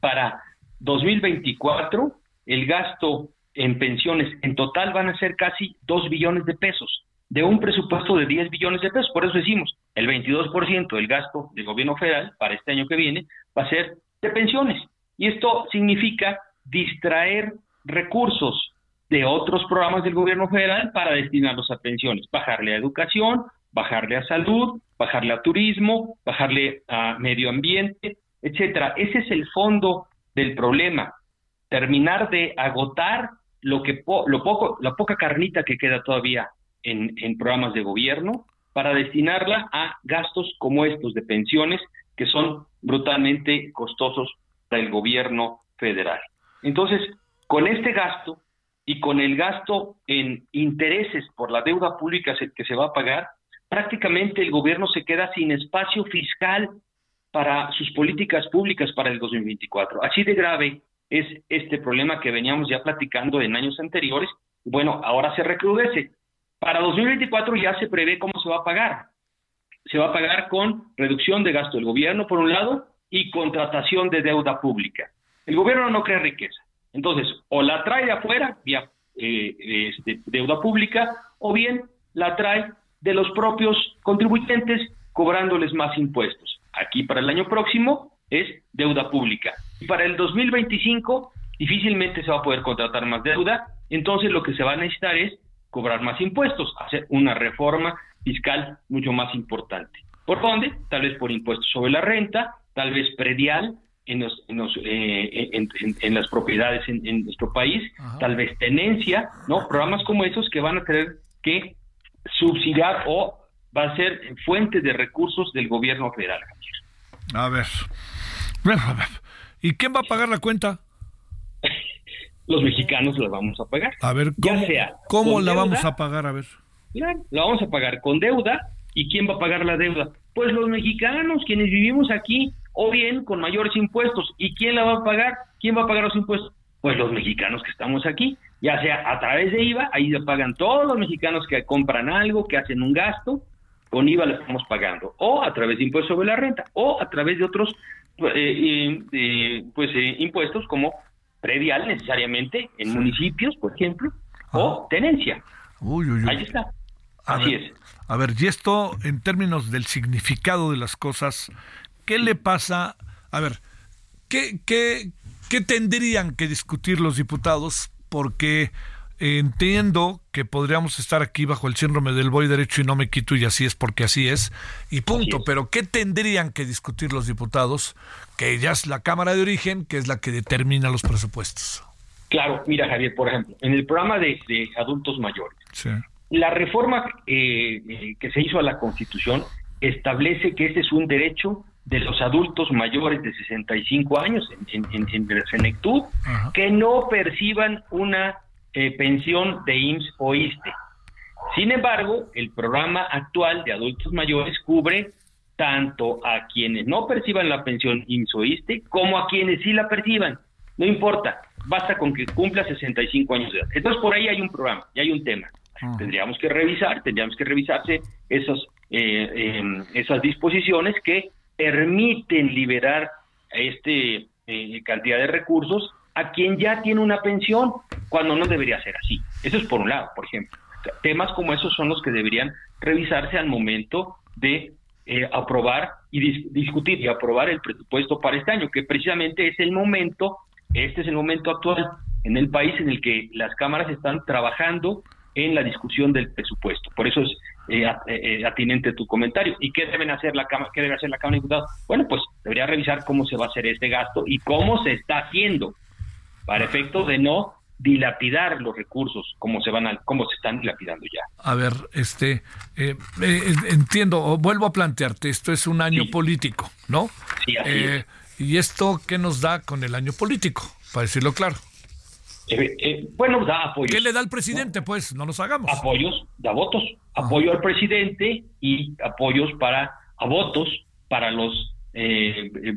[SPEAKER 7] Para 2024, el gasto en pensiones en total van a ser casi 2 billones de pesos, de un presupuesto de 10 billones de pesos. Por eso decimos, el 22% del gasto del gobierno federal para este año que viene va a ser de pensiones. Y esto significa distraer recursos de otros programas del gobierno federal para destinarlos a pensiones, bajarle a educación, bajarle a salud, bajarle a turismo, bajarle a medio ambiente, etcétera. Ese es el fondo del problema. Terminar de agotar lo que lo poco, la poca carnita que queda todavía en, en programas de gobierno para destinarla a gastos como estos de pensiones que son brutalmente costosos para el gobierno federal. Entonces, con este gasto y con el gasto en intereses por la deuda pública que se va a pagar, prácticamente el gobierno se queda sin espacio fiscal para sus políticas públicas para el 2024. Así de grave es este problema que veníamos ya platicando en años anteriores. Bueno, ahora se recrudece. Para 2024 ya se prevé cómo se va a pagar. Se va a pagar con reducción de gasto del gobierno, por un lado, y contratación de deuda pública. El gobierno no crea riqueza. Entonces, o la trae de afuera, vía eh, este, deuda pública, o bien la trae de los propios contribuyentes cobrándoles más impuestos. Aquí para el año próximo es deuda pública. Y para el 2025 difícilmente se va a poder contratar más deuda, entonces lo que se va a necesitar es cobrar más impuestos, hacer una reforma fiscal mucho más importante. ¿Por dónde? Tal vez por impuestos sobre la renta, tal vez predial en, los, en, eh, en, las propiedades en, nuestro país, tal vez tenencia, ¿no? Programas como esos que van a tener que subsidiar o va a ser fuente de recursos del gobierno federal.
[SPEAKER 1] A ver. ¿Y quién va a pagar la cuenta?
[SPEAKER 7] Los mexicanos la vamos a pagar.
[SPEAKER 1] A ver, ¿cómo, ¿cómo la vamos a pagar? A ver.
[SPEAKER 7] la vamos a pagar con deuda ¿Y quién va a pagar la deuda? Pues los mexicanos, quienes vivimos aquí, o bien con mayores impuestos. ¿Y quién la va a pagar? ¿Quién va a pagar los impuestos? Pues los mexicanos que estamos aquí, ya sea a través de IVA, ahí se pagan todos los mexicanos que compran algo, que hacen un gasto, con IVA lo estamos pagando, o a través de impuestos sobre la renta, o a través de otros eh, eh, pues eh, impuestos como predial necesariamente en municipios, por ejemplo, o tenencia. Ahí está. Así es.
[SPEAKER 1] A ver, y esto en términos del significado de las cosas, ¿qué le pasa? A ver, ¿qué, qué, qué tendrían que discutir los diputados? Porque entiendo que podríamos estar aquí bajo el síndrome del voy derecho y no me quito y así es porque así es y punto. Pero ¿qué tendrían que discutir los diputados? Que ya es la Cámara de Origen, que es la que determina los presupuestos.
[SPEAKER 7] Claro, mira Javier, por ejemplo, en el programa de, adultos mayores, la reforma eh, eh, que se hizo a la Constitución establece que este es un derecho de los adultos mayores de 65 años en, en, en, senectud que no perciban una eh, pensión de IMSS o ISTE. Sin embargo, el programa actual de adultos mayores cubre tanto a quienes no perciban la pensión IMSS o ISTE como a quienes sí la perciban. No importa, basta con que cumpla 65 años de edad. Entonces, por ahí hay un programa y hay un tema. Tendríamos que revisar, tendríamos que revisarse esos, eh, em, esas disposiciones que permiten liberar este eh, cantidad de recursos a quien ya tiene una pensión, cuando no debería ser así. Eso es por un lado, por ejemplo. Temas como esos son los que deberían revisarse al momento de eh, aprobar y discutir y aprobar el presupuesto para este año, que precisamente es el momento, este es el momento actual en el país en el que las cámaras están trabajando en la discusión del presupuesto. Por eso es eh, eh, atinente tu comentario. ¿Y qué deben hacer la cámara, qué debe hacer la Cámara de Diputados? Bueno, pues debería revisar cómo se va a hacer este gasto y cómo se está haciendo para efecto de no dilapidar los recursos como se van a, como se están dilapidando ya.
[SPEAKER 1] A ver, este eh, eh, entiendo, vuelvo a plantearte, esto es un año político, ¿no?
[SPEAKER 7] Sí, así eh,
[SPEAKER 1] ¿Y esto qué nos da con el año político? Para decirlo claro.
[SPEAKER 7] Bueno, da apoyos.
[SPEAKER 1] ¿Qué le da al presidente? Pues no nos hagamos.
[SPEAKER 7] Apoyos, da votos. Apoyo al presidente y apoyos para, a votos para los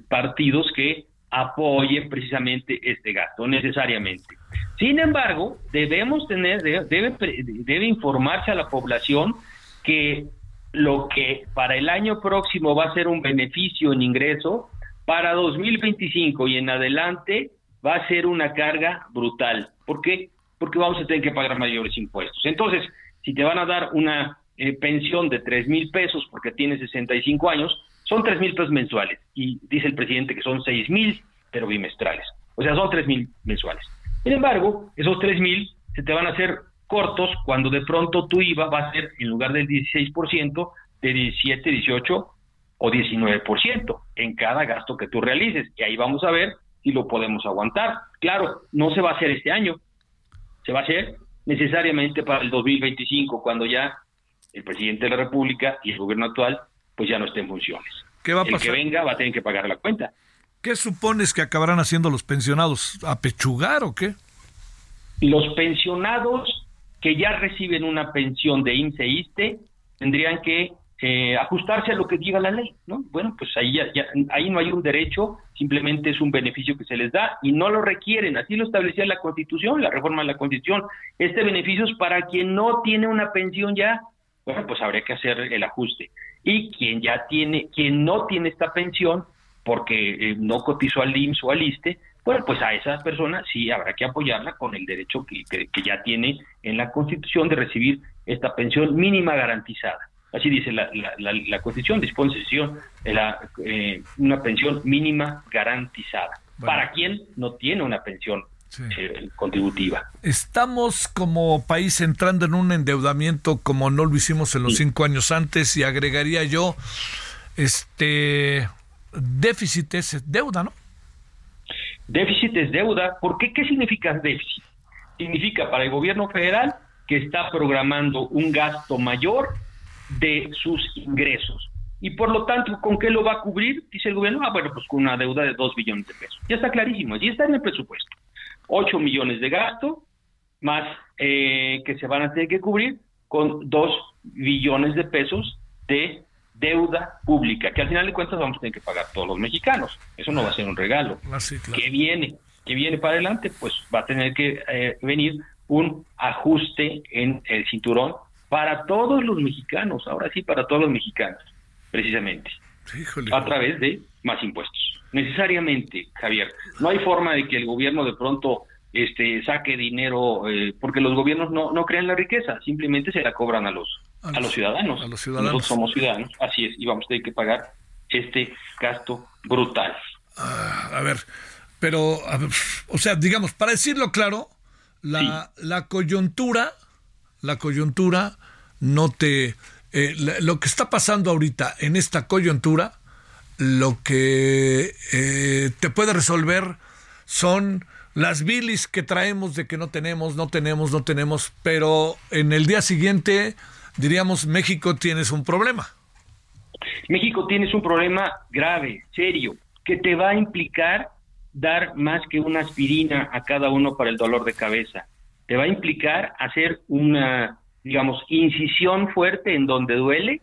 [SPEAKER 7] partidos que apoyen precisamente este gasto, necesariamente. Sin embargo, debemos tener, debe, debe informarse a la población que lo que para el año próximo va a ser un beneficio en ingreso, para 2025 y en adelante va a ser una carga brutal. ¿Por qué? Porque vamos a tener que pagar mayores impuestos. Entonces, si te van a dar una eh, pensión de 3 mil pesos porque tienes 65 años, son tres mil pesos mensuales y dice el presidente que son seis mil, pero bimestrales. O sea, son tres mil mensuales. Sin embargo, esos tres mil se te van a hacer cortos cuando de pronto tu IVA va a ser, en lugar del 16%, de 17, 18 o 19% en cada gasto que tú realices. Y ahí vamos a ver si lo podemos aguantar. Claro, no se va a hacer este año, se va a hacer necesariamente para el 2025, cuando ya el presidente de la República y el gobierno actual pues ya no esté en funciones.
[SPEAKER 1] ¿Qué va a
[SPEAKER 7] El que venga va a tener que pagar la cuenta.
[SPEAKER 1] ¿Qué supones que acabarán haciendo los pensionados? ¿A pechugar o qué?
[SPEAKER 7] Los pensionados que ya reciben una pensión de IMSS e ISTE tendrían que eh, ajustarse a lo que diga la ley, ¿no? Bueno, pues ahí, ya, ahí no hay un derecho, simplemente es un beneficio que se les da y no lo requieren. Así lo establecía la Constitución, la reforma de la Constitución. Este beneficio es para quien no tiene una pensión ya, bueno, pues habría que hacer el ajuste y quien ya tiene, quien no tiene esta pensión porque eh, no cotizó al IMSS o al ISTE, bueno, pues a esa persona sí habrá que apoyarla con el derecho que, que, ya tiene en la Constitución de recibir esta pensión mínima garantizada. Así dice la, la, la, Constitución, dispone la, eh, una pensión mínima garantizada. Para quien no tiene una pensión eh, contributiva.
[SPEAKER 1] Estamos como país entrando en un endeudamiento como no lo hicimos en los cinco años antes y agregaría yo, este, déficit es deuda, ¿no?
[SPEAKER 7] Déficit es deuda. ¿Por qué? ¿Qué significa déficit? Significa para el gobierno federal que está programando un gasto mayor de sus ingresos. Y por lo tanto, ¿con qué lo va a cubrir? Dice el gobierno, ah, bueno, pues con una deuda de 2 billones de pesos. Ya está clarísimo, ya está en el presupuesto. 8 millones de gasto, más eh, que se van a tener que cubrir con 2 billones de pesos de deuda pública, que al final de cuentas vamos a tener que pagar todos los mexicanos. Eso no va a ser un regalo.
[SPEAKER 1] Ah,
[SPEAKER 7] ¿Qué viene? ¿Qué viene para adelante? Pues va a tener que eh, venir un ajuste en el cinturón para todos los mexicanos, ahora sí, para todos los mexicanos, precisamente, a través de más impuestos. Necesariamente, Javier, no hay forma de que el gobierno de pronto este, saque dinero, eh, porque los gobiernos no, no crean la riqueza, simplemente se la cobran a los, a, los, ciudadanos.
[SPEAKER 1] A los ciudadanos.
[SPEAKER 7] Nosotros somos ciudadanos, así es, y vamos a tener que pagar este gasto brutal.
[SPEAKER 1] Ah, a ver, pero, o sea, digamos, para decirlo claro, la, la coyuntura, la coyuntura no te... Eh, lo que está pasando ahorita en esta coyuntura, lo que eh, te puede resolver son las bilis que traemos de que no tenemos, no tenemos, no tenemos, pero en el día siguiente diríamos México tienes un problema.
[SPEAKER 7] México tienes un problema grave, serio, que te va a implicar dar más que una aspirina a cada uno para el dolor de cabeza. Te va a implicar hacer una, digamos, incisión fuerte en donde duele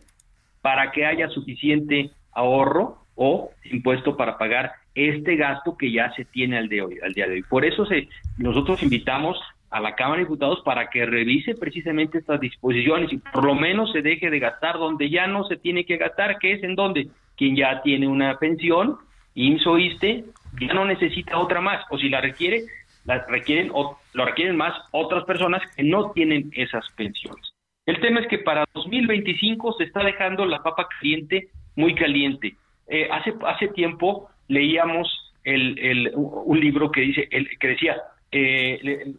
[SPEAKER 7] para que haya suficiente ahorro o impuesto para pagar este gasto que ya se tiene al, de hoy, al día de hoy. Por eso se, nosotros invitamos a la Cámara de Diputados para que revise precisamente estas disposiciones y por lo menos se deje de gastar donde ya no se tiene que gastar, que es en donde quien ya tiene una pensión, IMSS ya no necesita otra más, o si la requiere, la requieren o lo requieren más otras personas que no tienen esas pensiones. El tema es que para 2025 se está dejando la papa caliente muy caliente. Eh, hace, hace tiempo leíamos el, un libro que dice el, que decía eh,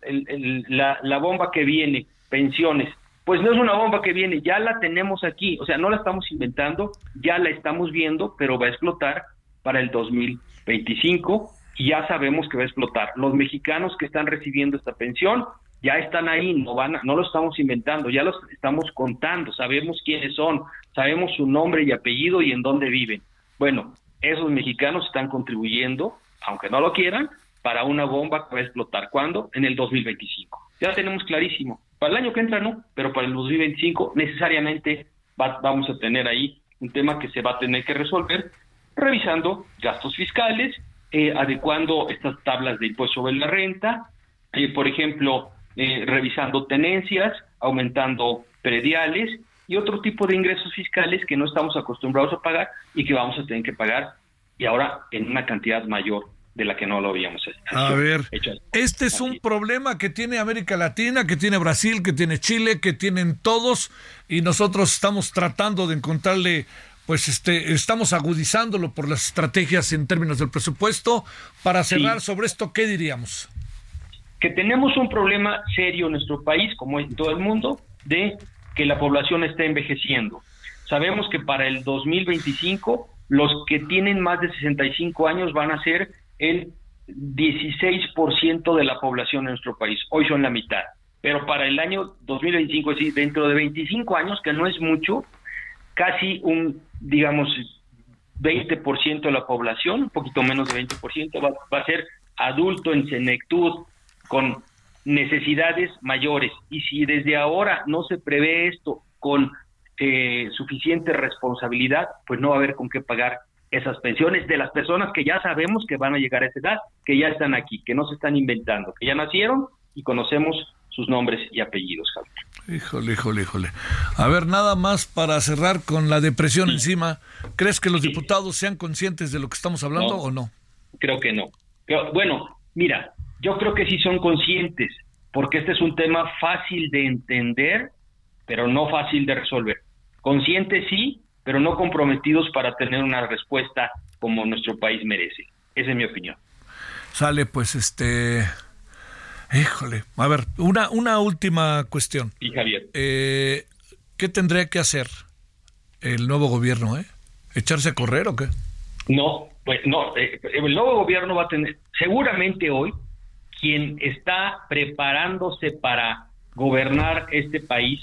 [SPEAKER 7] la, la bomba que viene, pensiones. Pues no es una bomba que viene, ya la tenemos aquí, o sea, no la estamos inventando, ya la estamos viendo, pero va a explotar para el 2025 y ya sabemos que va a explotar. Los mexicanos que están recibiendo esta pensión ya están ahí, no van, no lo estamos inventando, ya los estamos contando, sabemos quiénes son, sabemos su nombre y apellido y en dónde viven. Bueno, esos mexicanos están contribuyendo, aunque no lo quieran, para una bomba que va a explotar. ¿Cuándo? En el 2025. Ya tenemos clarísimo. Para el año que entra no, pero para el 2025 necesariamente vamos a tener ahí un tema que se va a tener que resolver revisando gastos fiscales, eh, adecuando estas tablas de impuesto sobre la renta, eh, por ejemplo, eh, revisando tenencias, aumentando prediales y otro tipo de ingresos fiscales que no estamos acostumbrados a pagar y que vamos a tener que pagar y ahora en una cantidad mayor de la que no lo habíamos hecho.
[SPEAKER 1] A ver, este es un problema que tiene América Latina, que tiene Brasil, que tiene Chile, que tienen todos y nosotros estamos tratando de encontrarle pues este estamos agudizándolo por las estrategias en términos del presupuesto. Para cerrar sobre esto, ¿qué diríamos?
[SPEAKER 7] Que tenemos un problema serio en nuestro país, como en todo el mundo, de que la población está envejeciendo. Sabemos que para el 2025 los que tienen más de 65 años van a ser el 16% de la población en nuestro país. Hoy son la mitad. Pero para el año 2025, es decir, dentro de 25 años, que no es mucho, casi un, digamos, 20% de la población, un poquito menos de 20%, va, va a ser adulto en senectud, con necesidades mayores. Y si desde ahora no se prevé esto con eh, suficiente responsabilidad, pues no va a haber con qué pagar esas pensiones de las personas que ya sabemos que van a llegar a esa edad, que ya están aquí, que no se están inventando, que ya nacieron y conocemos sus nombres y apellidos,
[SPEAKER 1] Híjole, híjole, híjole. A ver, nada más para cerrar con la depresión encima. ¿Crees que los diputados sean conscientes de lo que estamos hablando o no?
[SPEAKER 7] Creo que no. bueno, mira, yo creo que sí son conscientes, porque este es un tema fácil de entender, pero no fácil de resolver. Conscientes sí, pero no comprometidos para tener una respuesta como nuestro país merece. Esa es mi opinión.
[SPEAKER 1] Sale, pues, este... Híjole, a ver, una, una última cuestión.
[SPEAKER 7] Sí, Javier.
[SPEAKER 1] Eh, ¿Qué tendría que hacer el nuevo gobierno? Eh? ¿Echarse a correr o qué?
[SPEAKER 7] No, pues no, eh, el nuevo gobierno va a tener, seguramente hoy, quien está preparándose para gobernar este país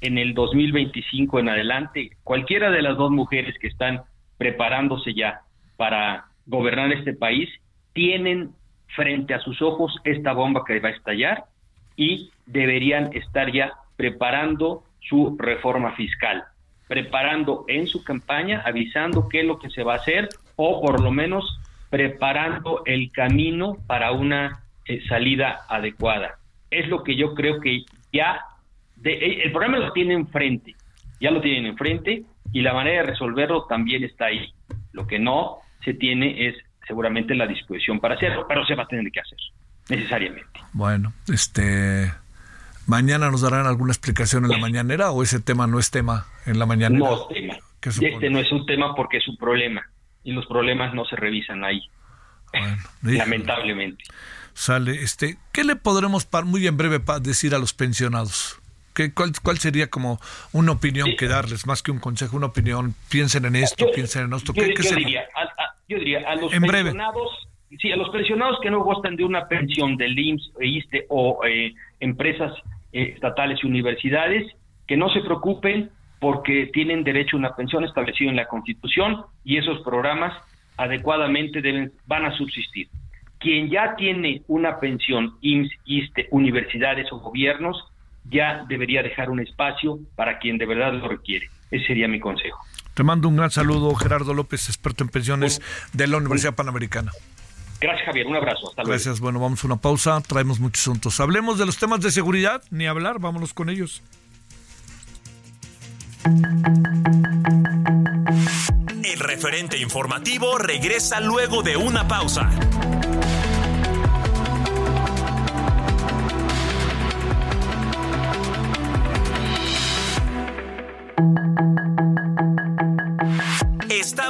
[SPEAKER 7] en el 2025 en adelante, cualquiera de las dos mujeres que están preparándose ya para gobernar este país, tienen frente a sus ojos esta bomba que va a estallar y deberían estar ya preparando su reforma fiscal. preparando en su campaña, avisando qué es lo que se va a hacer o por lo menos preparando el camino para una eh, salida adecuada. Es lo que yo creo que ya eh, el problema lo tiene enfrente, ya lo tienen enfrente y la manera de resolverlo también está ahí. Lo que no se tiene es seguramente la disposición para hacerlo, pero se va a tener que hacer necesariamente.
[SPEAKER 2] Bueno, este mañana nos darán alguna explicación en la mañanera o ese tema no es tema en la mañanera.
[SPEAKER 7] No es tema. Este no es un tema porque es un problema y los problemas no se revisan ahí. Lamentablemente.
[SPEAKER 2] Sale, este, ¿qué le podremos muy en breve decir a los pensionados? ¿Qué, cuál, ¿Cuál sería como una opinión que darles, más que un consejo, una opinión? Piensen en esto, piensen en esto.
[SPEAKER 7] Yo, diría, a, yo diría, a los pensionados, sí, a los pensionados que no gustan de una pensión del IMSS, ISTE o eh, empresas eh, estatales y universidades, que no se preocupen porque tienen derecho a una pensión establecida en la Constitución y esos programas adecuadamente deben van a subsistir. Quien ya tiene una pensión IMSS, ISTE, universidades o gobiernos, ya debería dejar un espacio para quien de verdad lo requiere. Ese sería mi consejo.
[SPEAKER 2] Te mando un gran saludo, Gerardo López, experto en pensiones de la Universidad Panamericana.
[SPEAKER 7] Gracias, Javier. Un abrazo. Hasta luego.
[SPEAKER 2] Gracias. Bueno, vamos a una pausa. Traemos muchos asuntos. Hablemos de los temas de seguridad. Ni hablar. Vámonos con ellos.
[SPEAKER 3] El referente informativo regresa luego de una pausa.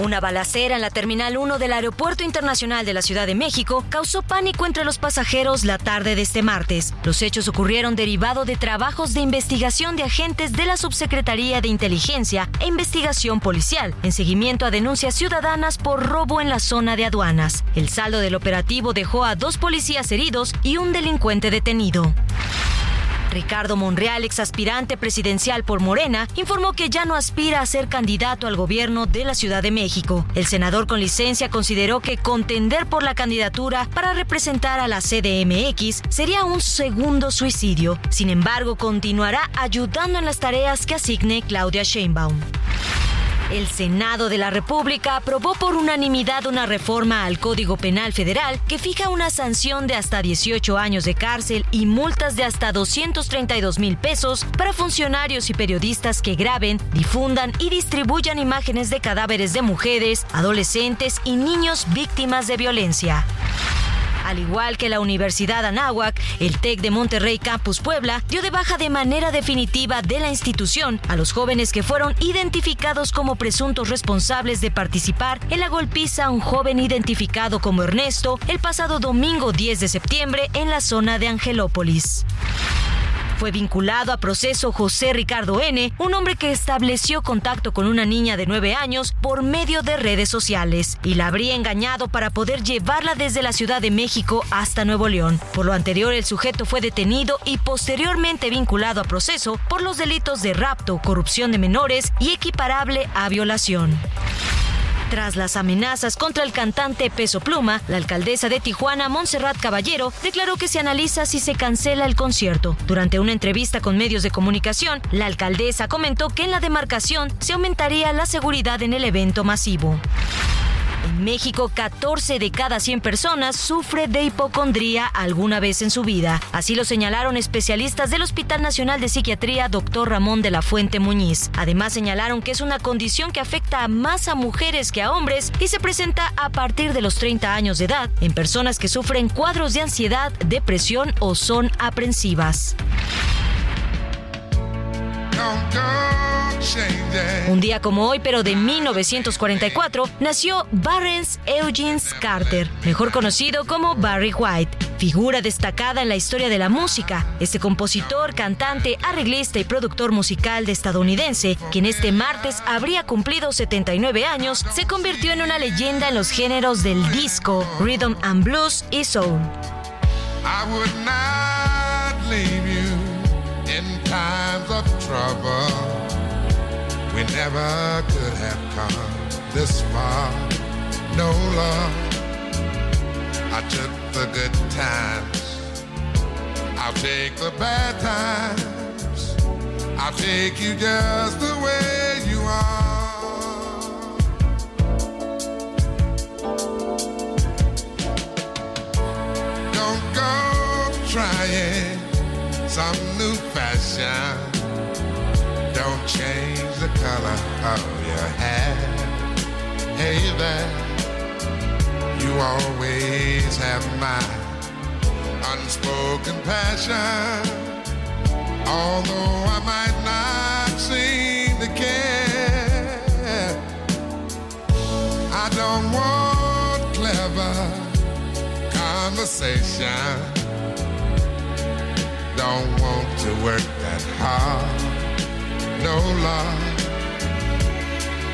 [SPEAKER 8] Una balacera en la Terminal 1 del Aeropuerto Internacional de la Ciudad de México causó pánico entre los pasajeros la tarde de este martes. Los hechos ocurrieron derivado de trabajos de investigación de agentes de la Subsecretaría de Inteligencia e Investigación Policial en seguimiento a denuncias ciudadanas por robo en la zona de aduanas. El saldo del operativo dejó a dos policías heridos y un delincuente detenido. Ricardo Monreal, ex aspirante presidencial por Morena, informó que ya no aspira a ser candidato al gobierno de la Ciudad de México. El senador con licencia consideró que contender por la candidatura para representar a la CDMX sería un segundo suicidio. Sin embargo, continuará ayudando en las tareas que asigne Claudia Sheinbaum. El Senado de la República aprobó por unanimidad una reforma al Código Penal Federal que fija una sanción de hasta 18 años de cárcel y multas de hasta 232 mil pesos para funcionarios y periodistas que graben, difundan y distribuyan imágenes de cadáveres de mujeres, adolescentes y niños víctimas de violencia. Al igual que la Universidad Anáhuac, el TEC de Monterrey Campus Puebla dio de baja de manera definitiva de la institución a los jóvenes que fueron identificados como presuntos responsables de participar en la golpiza a un joven identificado como Ernesto el pasado domingo 10 de septiembre en la zona de Angelópolis. Fue vinculado a proceso José Ricardo N., un hombre que estableció contacto con una niña de 9 años por medio de redes sociales y la habría engañado para poder llevarla desde la Ciudad de México hasta Nuevo León. Por lo anterior, el sujeto fue detenido y posteriormente vinculado a proceso por los delitos de rapto, corrupción de menores y equiparable a violación. Tras las amenazas contra el cantante Peso Pluma, la alcaldesa de Tijuana, Montserrat Caballero, declaró que se analiza si se cancela el concierto. Durante una entrevista con medios de comunicación, la alcaldesa comentó que en la demarcación se aumentaría la seguridad en el evento masivo. En México, 14 de cada 100 personas sufre de hipocondría alguna vez en su vida. Así lo señalaron especialistas del Hospital Nacional de Psiquiatría, Dr. Ramón de la Fuente Muñiz. Además, señalaron que es una condición que afecta más a mujeres que a hombres y se presenta a partir de los 30 años de edad en personas que sufren cuadros de ansiedad, depresión o son aprensivas. Un día como hoy, pero de 1944, nació Barrens Eugene Carter, mejor conocido como Barry White, figura destacada en la historia de la música. Este compositor, cantante, arreglista y productor musical de estadounidense, quien este martes habría cumplido 79 años, se convirtió en una leyenda en los géneros del disco, rhythm and blues y soul.
[SPEAKER 9] times of trouble. Never could have come this far. No love. I took the good times. I'll take the bad times. I'll take you just the way you are. Don't go trying some new fashion. Don't change color of your hair. Hey there, you always have my unspoken passion. Although I might not seem to care, I don't want clever conversation don't want to work that hard. No love.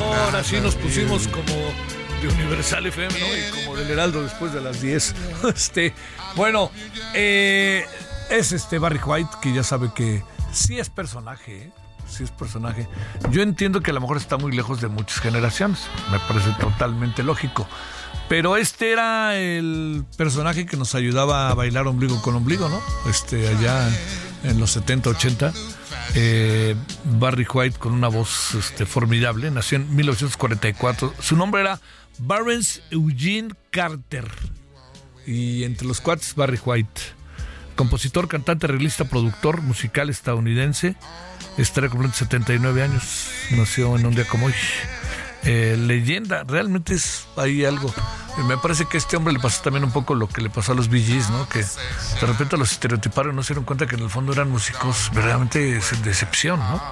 [SPEAKER 1] Ahora sí nos pusimos como de Universal FM, ¿no? Y como del Heraldo después de las 10. Este, bueno, eh, es este Barry White que ya sabe que sí es personaje, ¿eh? sí es personaje. Yo entiendo que a lo mejor está muy lejos de muchas generaciones, me parece totalmente lógico. Pero este era el personaje que nos ayudaba a bailar ombligo con ombligo, ¿no? Este, allá en los 70, 80. Eh, Barry White con una voz este, formidable, nació en 1944. Su nombre era Barnes Eugene Carter. Y entre los cuates, Barry White. Compositor, cantante, arreglista, productor musical estadounidense. Estará cumpliendo 79 años. Nació en un día como hoy. Eh, leyenda, realmente es ahí algo. Me parece que a este hombre le pasó también un poco lo que le pasó a los Gees, ¿no? Que de repente los estereotiparon no se dieron cuenta que en el fondo eran músicos verdaderamente de excepción, ¿no?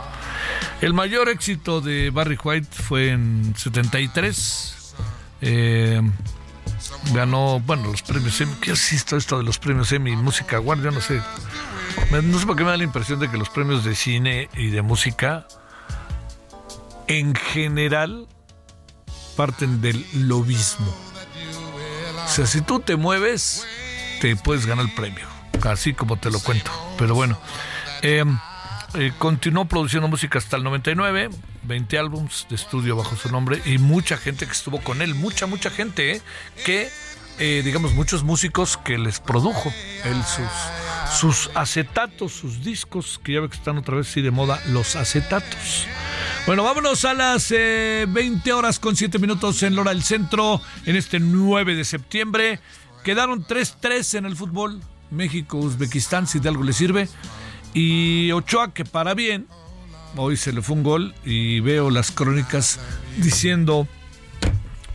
[SPEAKER 1] El mayor éxito de Barry White fue en 73. Eh, ganó, bueno, los premios Emmy. ¿Qué asisto esto de los premios Emmy? Música Award, yo no sé. No sé por qué me da la impresión de que los premios de cine y de música, en general, parten del lobismo. O sea, si tú te mueves, te puedes ganar el premio. Así como te lo cuento. Pero bueno. eh, eh, continuó produciendo música hasta el 99, 20 álbums de estudio bajo su nombre y mucha gente que estuvo con él, mucha, mucha gente, eh, que, eh, digamos, muchos músicos que les produjo sus, sus acetatos, sus discos, que ya ve que están otra vez sí de moda, los acetatos. Bueno, vámonos a las eh, 20 horas con 7 minutos en Lora del Centro, en este 9 de septiembre. Quedaron 3-3 en el fútbol. México, Uzbekistán, si de algo le sirve. Y Ochoa, que para bien, hoy se le fue un gol y veo las crónicas diciendo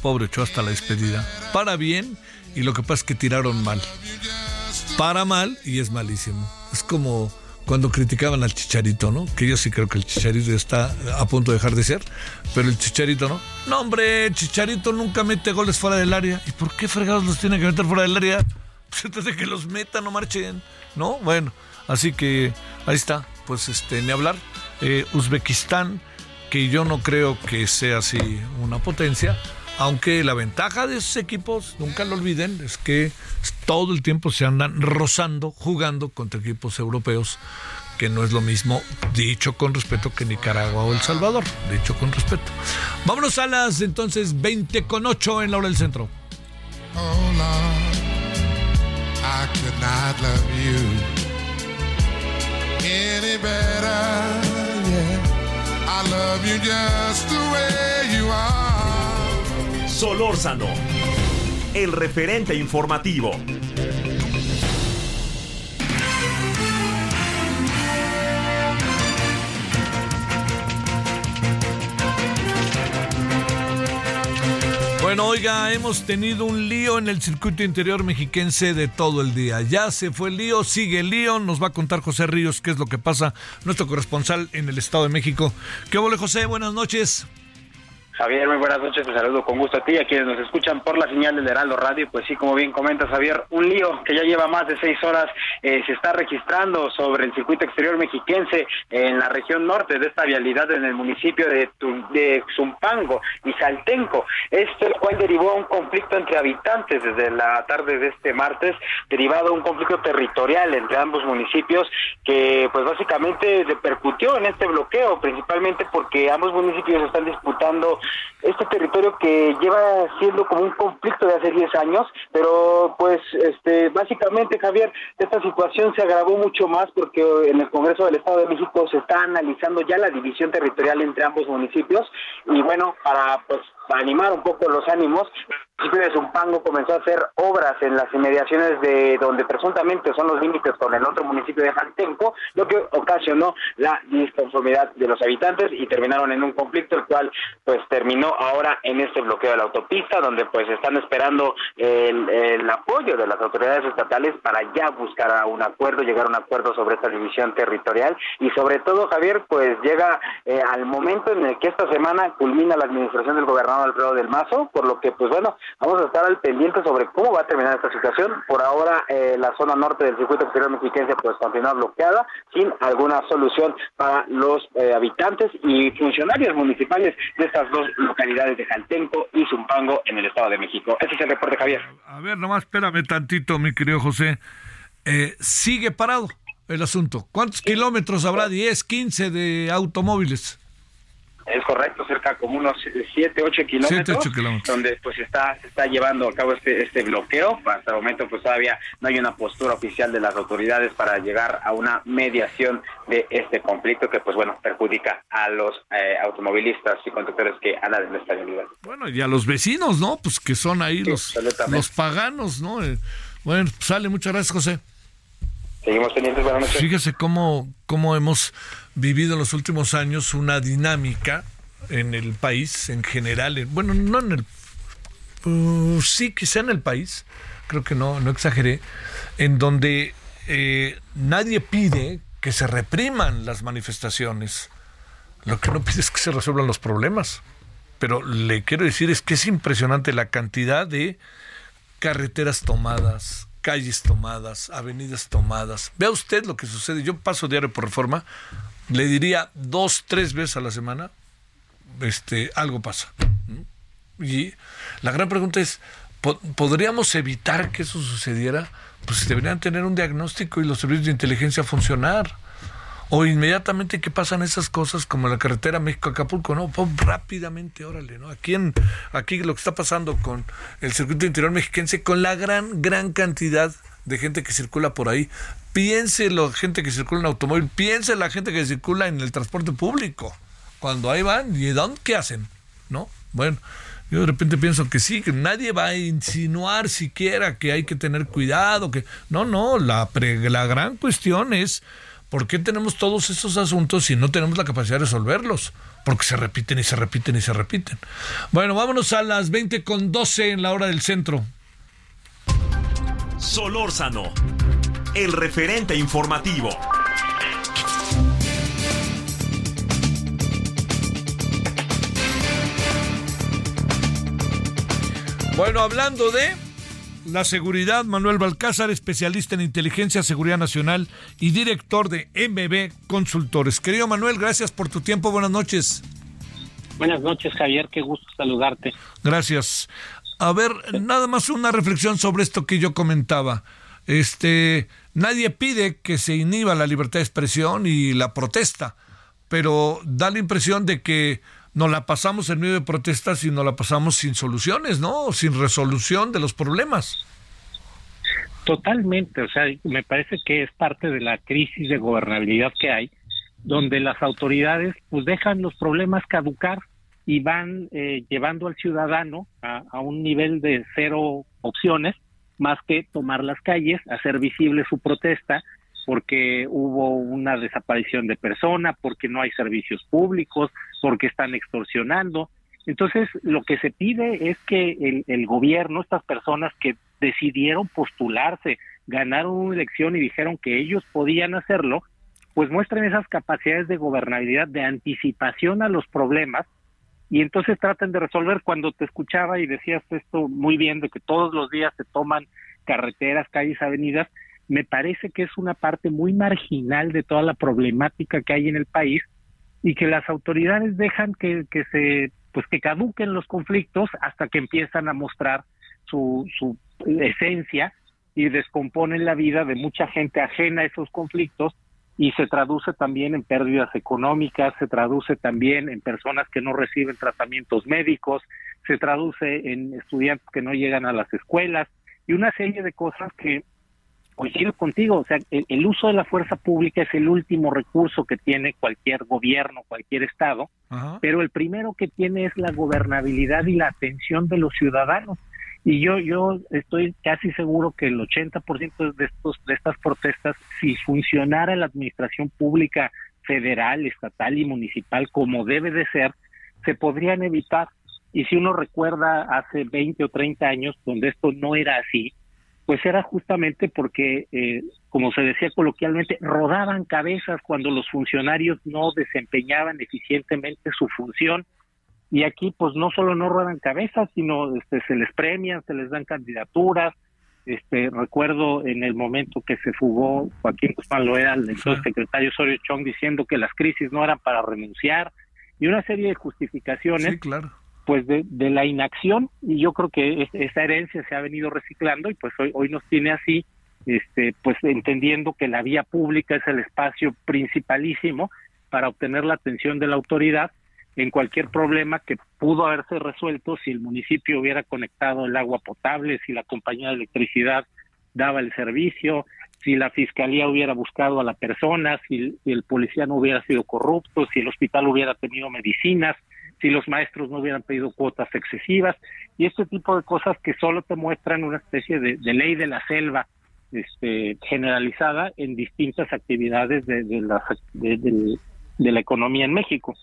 [SPEAKER 1] Pobre Ochoa hasta la despedida. Para bien y lo que pasa es que tiraron mal. Para mal y es malísimo. Es como cuando criticaban al Chicharito, ¿no? Que yo sí creo que el Chicharito está a punto de dejar de ser, pero el Chicharito no. No, hombre, Chicharito nunca mete goles fuera del área. ¿Y por qué fregados los tiene que meter fuera del área? Pues entonces que los metan, no marchen, ¿no? Bueno, así que ahí está, pues este, ni hablar. Eh, Uzbekistán, que yo no creo que sea así una potencia, aunque la ventaja de esos equipos, nunca lo olviden, es que todo el tiempo se andan rozando, jugando contra equipos europeos, que no es lo mismo, dicho con respeto, que Nicaragua o El Salvador, dicho con respeto. Vámonos a las entonces 20 con 8 en la hora del centro.
[SPEAKER 3] Solórzano, el referente informativo.
[SPEAKER 1] Bueno, oiga, hemos tenido un lío en el circuito interior mexiquense de todo el día. Ya se fue el lío, sigue el lío. Nos va a contar José Ríos qué es lo que pasa, nuestro corresponsal en el Estado de México. ¿Qué vole, José? Buenas noches.
[SPEAKER 10] Javier, muy buenas noches, te saludo con gusto a ti, a quienes nos escuchan por la señal del Heraldo Radio, pues sí, como bien comentas Javier, un lío que ya lleva más de seis horas eh, se está registrando sobre el circuito exterior mexiquense en la región norte de esta vialidad en el municipio de, de Zumpango y Saltenco, esto el cual derivó a un conflicto entre habitantes desde la tarde de este martes, derivado a un conflicto territorial entre ambos municipios que pues básicamente repercutió en este bloqueo, principalmente porque ambos municipios están disputando este territorio que lleva siendo como un conflicto de hace 10 años, pero pues este básicamente Javier, esta situación se agravó mucho más porque en el Congreso del Estado de México se está analizando ya la división territorial entre ambos municipios y bueno, para pues animar un poco los ánimos, de Zumpango comenzó a hacer obras en las inmediaciones de donde presuntamente son los límites con el otro municipio de Jaltenco, lo que ocasionó la disconformidad de los habitantes y terminaron en un conflicto el cual pues terminó ahora en este bloqueo de la autopista donde pues están esperando el, apoyo de las autoridades estatales para ya buscar a un acuerdo, llegar a un acuerdo sobre esta división territorial. Y sobre todo Javier pues llega eh, al momento en el que esta semana culmina la administración del gobernador Alfredo del Mazo, por lo que pues bueno, vamos a estar al pendiente sobre cómo va a terminar esta situación. Por ahora eh, la zona norte del circuito exterior mexiquense pues continúa bloqueada sin alguna solución para los eh, habitantes y funcionarios municipales de estas dos localidades de Jaltenco y Zumpango en el Estado de México. Ese es el reporte, Javier.
[SPEAKER 1] A ver, nomás espérame tantito, mi querido José. Eh, sigue parado el asunto. ¿Cuántos kilómetros habrá? ¿10, 15 de automóviles?
[SPEAKER 10] Es correcto, cerca como unos 7, 8 kilómetros, donde pues está, se está llevando a cabo este, este bloqueo. Hasta el momento pues todavía no hay una postura oficial de las autoridades para llegar a una mediación de este conflicto que pues bueno, perjudica a los eh, automovilistas y conductores que andan en esta vialidad.
[SPEAKER 1] Bueno, y a los vecinos, ¿no? Pues que son ahí los, los paganos, ¿no? Eh, bueno, sale, muchas gracias José.
[SPEAKER 10] Seguimos pendientes, buenas noches.
[SPEAKER 1] Fíjese cómo, cómo hemos vivido en los últimos años una dinámica en el país en general, bueno, no en el, uh, sí, quizá en el país, creo que no, no exageré, en donde eh, nadie pide que se repriman las manifestaciones, lo que no pide es que se resuelvan los problemas, pero le quiero decir es que es impresionante la cantidad de carreteras tomadas, calles tomadas, avenidas tomadas. Vea usted lo que sucede. Yo paso diario por reforma le diría dos, tres veces a la semana, este, algo pasa. Y la gran pregunta es, ¿podríamos evitar que eso sucediera? Pues deberían tener un diagnóstico y los servicios de inteligencia funcionar. O inmediatamente que pasan esas cosas como la carretera México-Acapulco, ¿no? rápidamente, órale, ¿no? Aquí, en, aquí lo que está pasando con el circuito interior mexiquense, con la gran, gran cantidad de gente que circula por ahí. Piense la gente que circula en automóvil, piense la gente que circula en el transporte público. Cuando ahí van, ¿y dónde qué hacen? ¿No? Bueno, yo de repente pienso que sí, que nadie va a insinuar siquiera que hay que tener cuidado, que no, no, la, gran cuestión es ¿por qué tenemos todos esos asuntos si no tenemos la capacidad de resolverlos? Porque se repiten y se repiten y se repiten. Bueno, vámonos a las 20 con 12 en la hora del centro.
[SPEAKER 3] Solórzano, el referente informativo.
[SPEAKER 1] Bueno, hablando de la seguridad, Manuel Balcázar, especialista en inteligencia, seguridad nacional y director de MB Consultores. Querido Manuel, gracias por tu tiempo. Buenas noches.
[SPEAKER 11] Buenas noches, Javier. Qué gusto saludarte.
[SPEAKER 1] Gracias. A ver, nada más una reflexión sobre esto que yo comentaba. Este, nadie pide que se inhiba la libertad de expresión y la protesta, pero da la impresión de que no la pasamos en medio de protestas y no la pasamos sin soluciones, ¿no? Sin resolución de los problemas.
[SPEAKER 11] Totalmente, o sea, me parece que es parte de la crisis de gobernabilidad que hay, donde las autoridades pues dejan los problemas caducar y van eh, llevando al ciudadano a, un nivel de cero opciones, más que tomar las calles, hacer visible su protesta, porque hubo una desaparición de persona, porque no hay servicios públicos, porque están extorsionando. Entonces, lo que se pide es que el, el gobierno, estas personas que decidieron postularse, ganaron una elección y dijeron que ellos podían hacerlo, pues muestren esas capacidades de gobernabilidad, de anticipación a los problemas, y entonces traten de resolver. Cuando te escuchaba y decías esto muy bien, de que todos los días se toman carreteras, calles, avenidas, me parece que es una parte muy marginal de toda la problemática que hay en el país y que las autoridades dejan que, que se pues que caduquen los conflictos hasta que empiezan a mostrar su, su esencia y descomponen la vida de mucha gente ajena a esos conflictos y se traduce también en pérdidas económicas, se traduce también en personas que no reciben tratamientos médicos, se traduce en estudiantes que no llegan a las escuelas y una serie de cosas que coincido contigo, o sea, el, uso de la fuerza pública es el último recurso que tiene cualquier gobierno, cualquier estado, pero el primero que tiene es la gobernabilidad y la atención de los ciudadanos. Y yo yo estoy casi seguro que el 80% de estos de estas protestas si funcionara la administración pública federal, estatal y municipal como debe de ser, se podrían evitar. Y si uno recuerda hace 20 o 30 años donde esto no era así, pues era justamente porque, eh, como se decía coloquialmente, rodaban cabezas cuando los funcionarios no desempeñaban eficientemente su función. Y aquí, pues no solo no rodan cabezas, sino este, se les premian, se les dan candidaturas. Este, recuerdo en el momento que se fugó Joaquín Guzmán Loera, el entonces secretario Osorio Chong, diciendo que las crisis no eran para renunciar, y una serie de justificaciones.
[SPEAKER 1] Sí, claro
[SPEAKER 11] pues de, de, la inacción y yo creo que esa herencia se ha venido reciclando y pues hoy, hoy nos tiene así, este, pues entendiendo que la vía pública es el espacio principalísimo para obtener la atención de la autoridad en cualquier problema que pudo haberse resuelto si el municipio hubiera conectado el agua potable, si la compañía de electricidad daba el servicio, si la fiscalía hubiera buscado a la persona, si el policía no hubiera sido corrupto, si el hospital hubiera tenido medicinas, si los maestros no hubieran pedido cuotas excesivas y este tipo de cosas que solo te muestran una especie de, ley de la selva este, generalizada en distintas actividades de, de, la, de, la economía en México.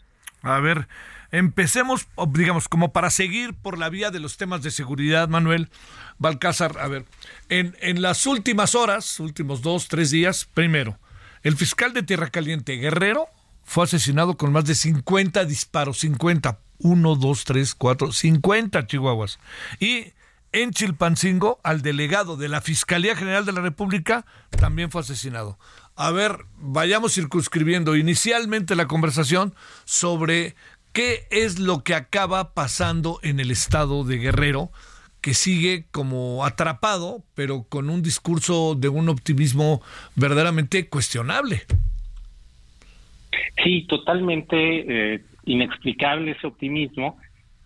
[SPEAKER 1] A ver, empecemos, digamos, como para seguir por la vía de los temas de seguridad, Manuel Balcázar. A ver, en, en las últimas horas, últimos dos, tres días, primero, el fiscal de Tierra Caliente, Guerrero, fue asesinado con más de 50 disparos, 50, 1, 2, 3, 4, 50 chihuahuas. Y en Chilpancingo, al delegado de la Fiscalía General de la República también fue asesinado. A ver, vayamos circunscribiendo inicialmente la conversación sobre qué es lo que acaba pasando en el estado de Guerrero, que sigue como atrapado, pero con un discurso de un optimismo verdaderamente cuestionable.
[SPEAKER 11] Sí, totalmente eh, inexplicable ese optimismo,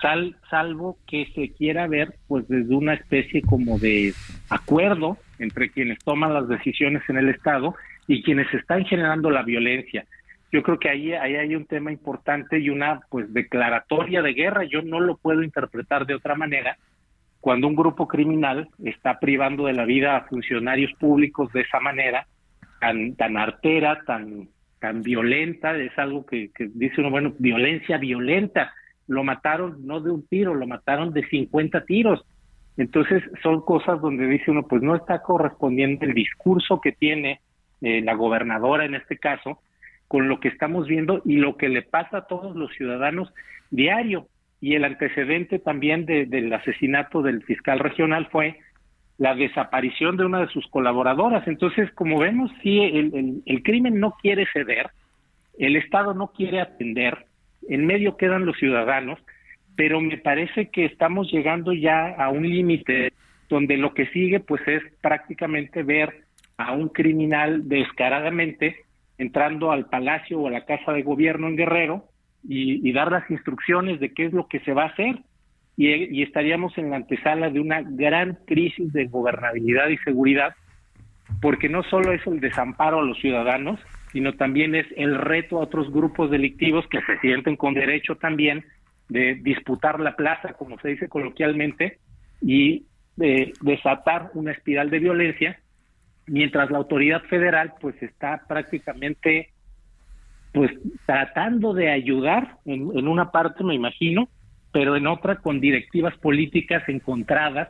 [SPEAKER 11] sal, salvo que se quiera ver pues desde una especie como de acuerdo entre quienes toman las decisiones en el Estado y quienes están generando la violencia. Yo creo que ahí, ahí hay un tema importante y una pues declaratoria de guerra. Yo no lo puedo interpretar de otra manera cuando un grupo criminal está privando de la vida a funcionarios públicos de esa manera tan, tan artera, tan, tan violenta, es algo que, que dice uno, bueno, violencia violenta. Lo mataron no de un tiro, lo mataron de 50 tiros. Entonces son cosas donde dice uno, pues no está correspondiendo el discurso que tiene eh, la gobernadora en este caso con lo que estamos viendo y lo que le pasa a todos los ciudadanos diario. Y el antecedente también del asesinato del fiscal regional fue la desaparición de una de sus colaboradoras. Entonces, como vemos, sí, el, el, crimen no quiere ceder, el Estado no quiere atender, en medio quedan los ciudadanos, pero me parece que estamos llegando ya a un límite donde lo que sigue pues es prácticamente ver a un criminal descaradamente entrando al palacio o a la casa de gobierno en Guerrero y, dar las instrucciones de qué es lo que se va a hacer. Y, estaríamos en la antesala de una gran crisis de gobernabilidad y seguridad, porque no solo es el desamparo a los ciudadanos, sino también es el reto a otros grupos delictivos que se sienten con derecho también de disputar la plaza, como se dice coloquialmente, y de desatar una espiral de violencia, mientras la autoridad federal pues está prácticamente pues tratando de ayudar en una parte, me imagino, pero en otra con directivas políticas encontradas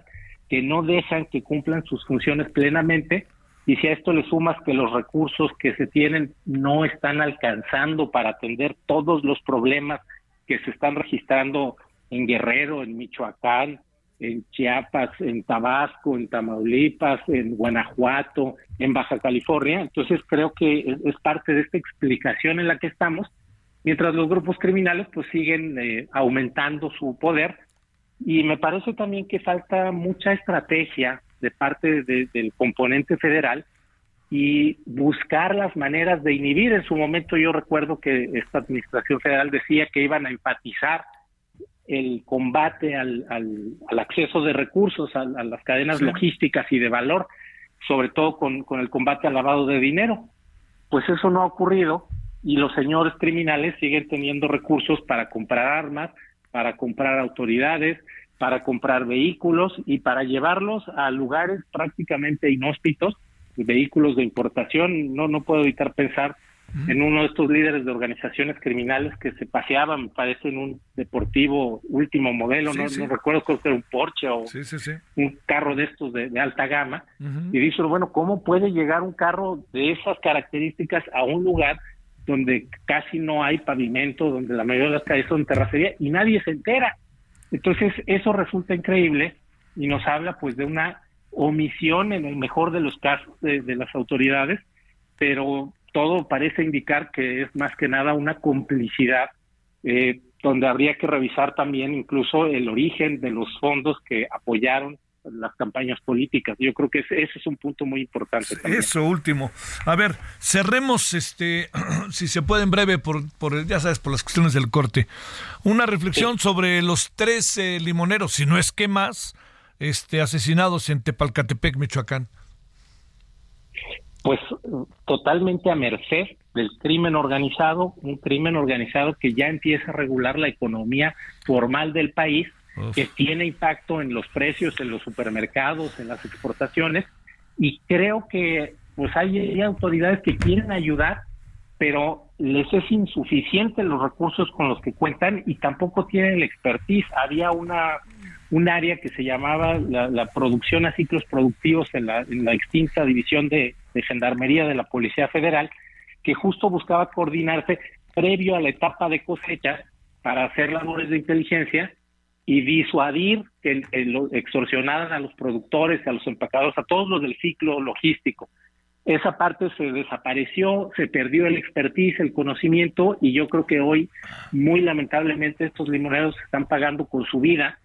[SPEAKER 11] que no dejan que cumplan sus funciones plenamente. Y si a esto le sumas que los recursos que se tienen no están alcanzando para atender todos los problemas que se están registrando en Guerrero, en Michoacán, en Chiapas, en Tabasco, en Tamaulipas, en Guanajuato, en Baja California. Entonces creo que es, parte de esta explicación en la que estamos mientras los grupos criminales pues siguen eh, aumentando su poder y me parece también que falta mucha estrategia de parte del componente federal y buscar las maneras de inhibir. En su momento yo recuerdo que esta administración federal decía que iban a enfatizar el combate al, al, acceso de recursos, a, las cadenas logísticas y de valor, sobre todo con, con el combate al lavado de dinero. Pues eso no ha ocurrido y los señores criminales siguen teniendo recursos para comprar armas, para comprar autoridades, para comprar vehículos y para llevarlos a lugares prácticamente inhóspitos, vehículos de importación. No, no puedo evitar pensar en uno de estos líderes de organizaciones criminales que se paseaban, me parece, en un deportivo último modelo, no, recuerdo, creo que era un Porsche o un carro de estos de, alta gama. Y dice, bueno, ¿cómo puede llegar un carro de esas características a un lugar donde casi no hay pavimento, donde la mayoría de las calles son terracería y nadie se entera. Entonces, eso resulta increíble y nos habla pues de una omisión en el mejor de los casos de, las autoridades, pero todo parece indicar que es más que nada una complicidad eh, donde habría que revisar también incluso el origen de los fondos que apoyaron las campañas políticas. Yo creo que ese, es un punto muy importante.
[SPEAKER 1] Eso último. A ver, cerremos, este, si se puede en breve, por, por ya sabes, por las cuestiones del corte. Una reflexión sobre los tres limoneros, si no es que más, este, asesinados en Tepalcatepec, Michoacán.
[SPEAKER 11] Pues totalmente a merced del crimen organizado, un crimen organizado que ya empieza a regular la economía formal del país que tiene impacto en los precios, en los supermercados, en las exportaciones, y creo que pues hay, autoridades que quieren ayudar, pero les es insuficiente los recursos con los que cuentan y tampoco tienen la expertise. Había una un área que se llamaba la, producción a ciclos productivos en la, en extinta división de, Gendarmería de la Policía Federal, que justo buscaba coordinarse previo a la etapa de cosecha para hacer labores de inteligencia y disuadir que, extorsionaran a los productores, a los empacadores, a todos los del ciclo logístico. Esa parte se desapareció, se perdió el expertise, el conocimiento y yo creo que hoy, muy lamentablemente, estos limoneros están pagando con su vida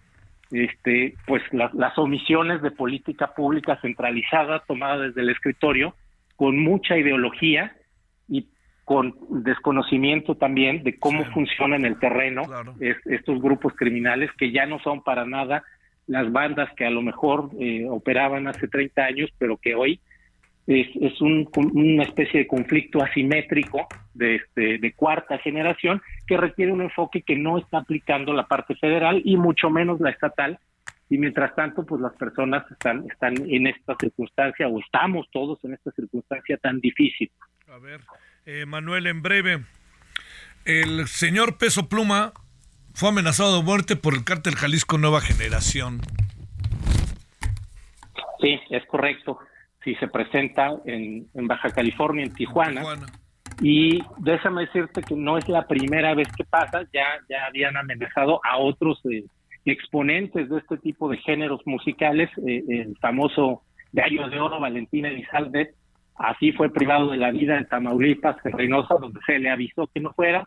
[SPEAKER 11] este, pues las omisiones de política pública centralizada tomada desde el escritorio con mucha ideología y con desconocimiento también de cómo funciona en el terreno estos grupos criminales que ya no son para nada las bandas que a lo mejor eh, operaban hace 30 años, pero que hoy es, es un, una especie de conflicto asimétrico de, este, de cuarta generación que requiere un enfoque que no está aplicando la parte federal y mucho menos la estatal, y mientras tanto, pues las personas están, están en esta circunstancia o estamos todos en esta circunstancia tan difícil.
[SPEAKER 1] A ver, eh, Manuel, en breve, el señor Peso Pluma fue amenazado de muerte por el cártel Jalisco Nueva Generación.
[SPEAKER 11] Sí, es correcto. Sí, se presenta en, Baja California, en Tijuana. Y déjame decirte que no es la primera vez que pasa, ya, ya habían amenazado a otros eh, exponentes de este tipo de géneros musicales, eh, el famoso Gallo de Oro, Valentina Elizalde, así fue privado de la vida en Tamaulipas, en Reynosa, donde se le avisó que no fuera,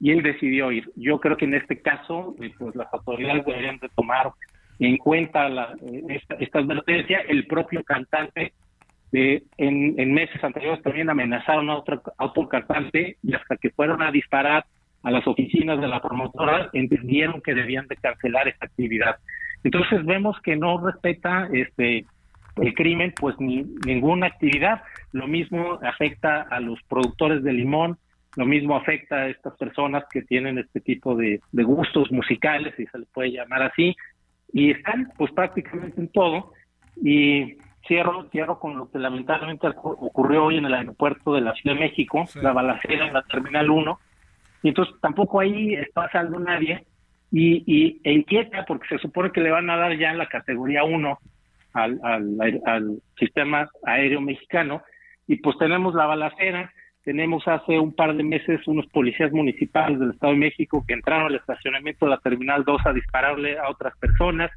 [SPEAKER 11] y él decidió ir. Yo creo que en este caso, eh, pues las autoridades deberían de tomar en cuenta la, esta, advertencia. El propio cantante en, meses anteriores también amenazaron a otro, otro cantante y hasta que fueron a disparar a las oficinas de la promotora entendieron que debían de cancelar esta actividad. Entonces vemos que no respeta este el crimen pues ni ninguna actividad. Lo mismo afecta a los productores de limón, lo mismo afecta a estas personas que tienen este tipo de, de gustos musicales, si se les puede llamar así, y están pues prácticamente en todo. Y cierro, cierro con lo que lamentablemente ocurrió hoy en el aeropuerto de la Ciudad de México, la balacera en la Terminal 1, y entonces tampoco ahí está salvo nadie, y, y e inquieta porque se supone que le van a dar ya la categoría 1 al, al, al sistema aéreo mexicano, y pues tenemos la balacera, tenemos hace un par de meses unos policías municipales del Estado de México que entraron al estacionamiento de la Terminal 2 a dispararle a otras personas,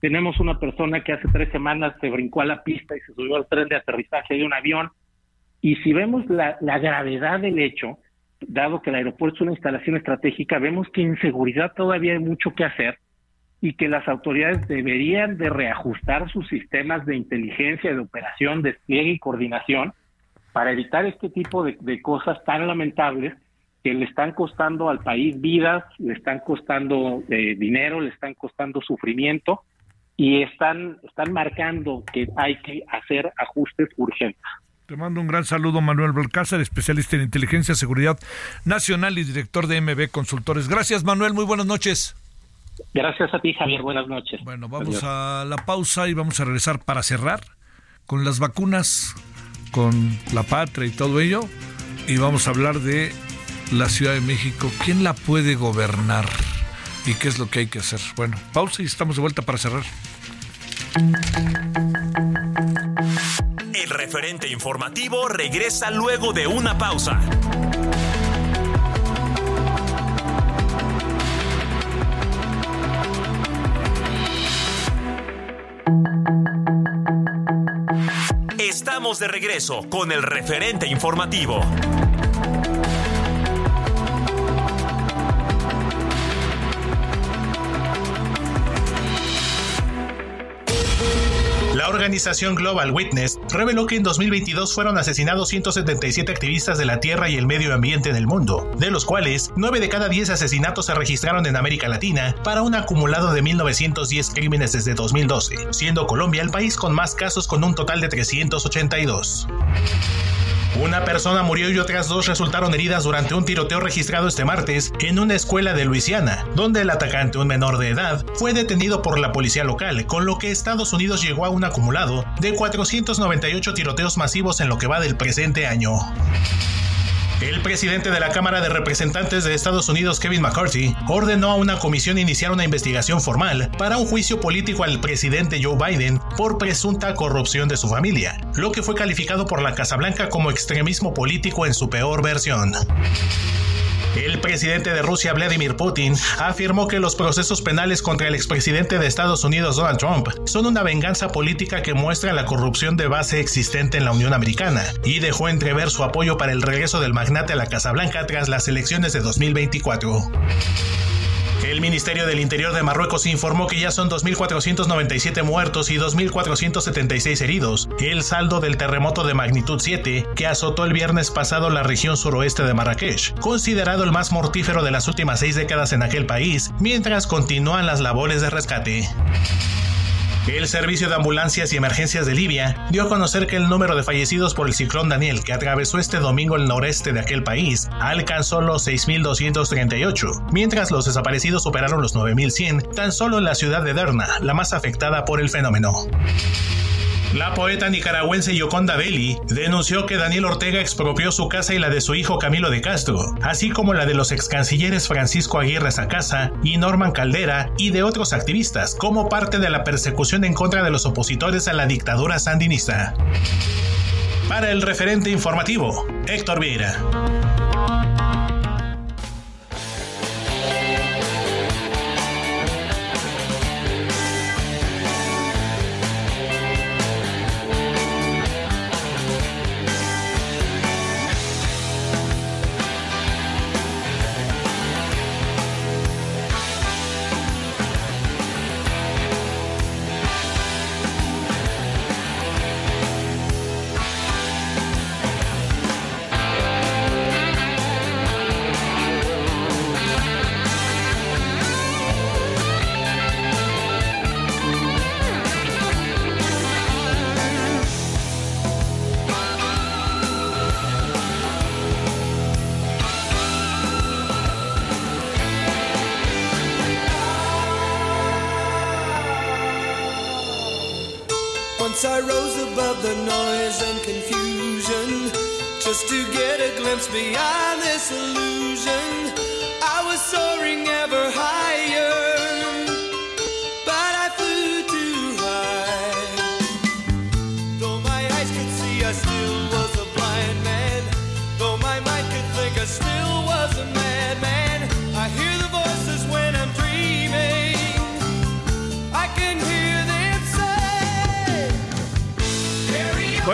[SPEAKER 11] tenemos una persona que hace tres semanas se brincó a la pista y se subió al tren de aterrizaje de un avión. Y si vemos la, gravedad del hecho, dado que el aeropuerto es una instalación estratégica, vemos que en seguridad todavía hay mucho que hacer y que las autoridades deberían de reajustar sus sistemas de inteligencia, de operación, despliegue y coordinación para evitar este tipo de, cosas tan lamentables que le están costando al país vidas, le están costando eh, dinero, le están costando sufrimiento y están, están marcando que hay que hacer ajustes urgentes.
[SPEAKER 1] Te mando un gran saludo, Manuel Balcázar, especialista en inteligencia, seguridad nacional y director de MB Consultores. Gracias, Manuel. Muy buenas noches.
[SPEAKER 11] Gracias a ti, Javier. Buenas noches.
[SPEAKER 1] Bueno, vamos a la pausa y vamos a regresar para cerrar con las vacunas, con la patria y todo ello. Y vamos a hablar de la Ciudad de México. ¿Quién la puede gobernar? ¿Y qué es lo que hay que hacer? Bueno, pausa y estamos de vuelta para cerrar.
[SPEAKER 3] El referente informativo regresa luego de una pausa. Estamos de regreso con el referente informativo.
[SPEAKER 12] Organización Global Witness reveló que en 2022 fueron asesinados 177 activistas de la tierra y el medio ambiente en el mundo, de los cuales 9 de cada 10 asesinatos se registraron en América Latina para un acumulado de 1910 crímenes desde 2012, siendo Colombia el país con más casos con un total de 382. Una persona murió y otras dos resultaron heridas durante un tiroteo registrado este martes en una escuela de Luisiana, donde el atacante, un menor de edad, fue detenido por la policía local, con lo que Estados Unidos llegó a un acumulado de 498 tiroteos masivos en lo que va del presente año. El presidente de la Cámara de Representantes de Estados Unidos, Kevin McCarthy, ordenó a una comisión iniciar una investigación formal para un juicio político al presidente Joe Biden por presunta corrupción de su familia, lo que fue calificado por la Casa Blanca como extremismo político en su peor versión. El presidente de Rusia, Vladimir Putin, afirmó que los procesos penales contra el expresidente de Estados Unidos, Donald Trump, son una venganza política que muestra la corrupción de base existente en la Unión Americana y dejó entrever su apoyo para el regreso del magnate a la Casa Blanca tras las elecciones de 2024. El Ministerio del Interior de Marruecos informó que ya son 2.497 muertos y 2.476 heridos, el saldo del terremoto de magnitud 7 que azotó el viernes pasado la región suroeste de Marrakech, considerado el más mortífero de las últimas seis décadas en aquel país, mientras continúan las labores de rescate. El Servicio de Ambulancias y Emergencias de Libia dio a conocer que el número de fallecidos por el ciclón Daniel que atravesó este domingo el noreste de aquel país alcanzó los 6.238, mientras los desaparecidos superaron los 9.100 tan solo en la ciudad de Derna, la más afectada por el fenómeno. La poeta nicaragüense Yoconda Belli denunció que Daniel Ortega expropió su casa y la de su hijo Camilo de Castro, así como la de los ex cancilleres Francisco Aguirre Sacasa y Norman Caldera y de otros activistas, como parte de la persecución en contra de los opositores a la dictadura sandinista. Para el referente informativo, Héctor Vieira.
[SPEAKER 13] And confusion just to get a glimpse beyond this illusion.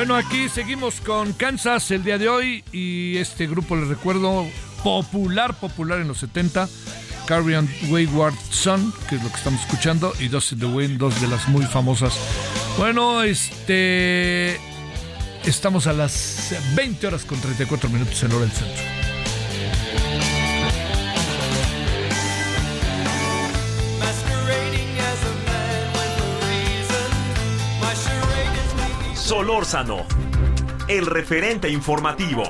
[SPEAKER 1] Bueno, aquí seguimos con Kansas el día de hoy y este grupo, les recuerdo, popular, popular en los 70. Carrion Wayward Son, que es lo que estamos escuchando, y Dusty the Wind, dos de las muy famosas. Bueno, este. Estamos a las 20 horas con 34 minutos en hora del centro.
[SPEAKER 3] Solórzano, el referente informativo.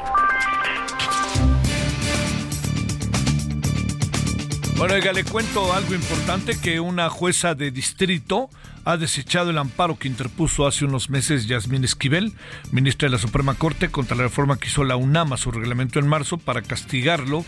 [SPEAKER 1] Bueno, oiga, le cuento algo importante que una jueza de distrito ha desechado el amparo que interpuso hace unos meses Yasmín Esquivel, ministra de la Suprema Corte, contra la reforma que hizo la UNAM a su reglamento en marzo para castigarlo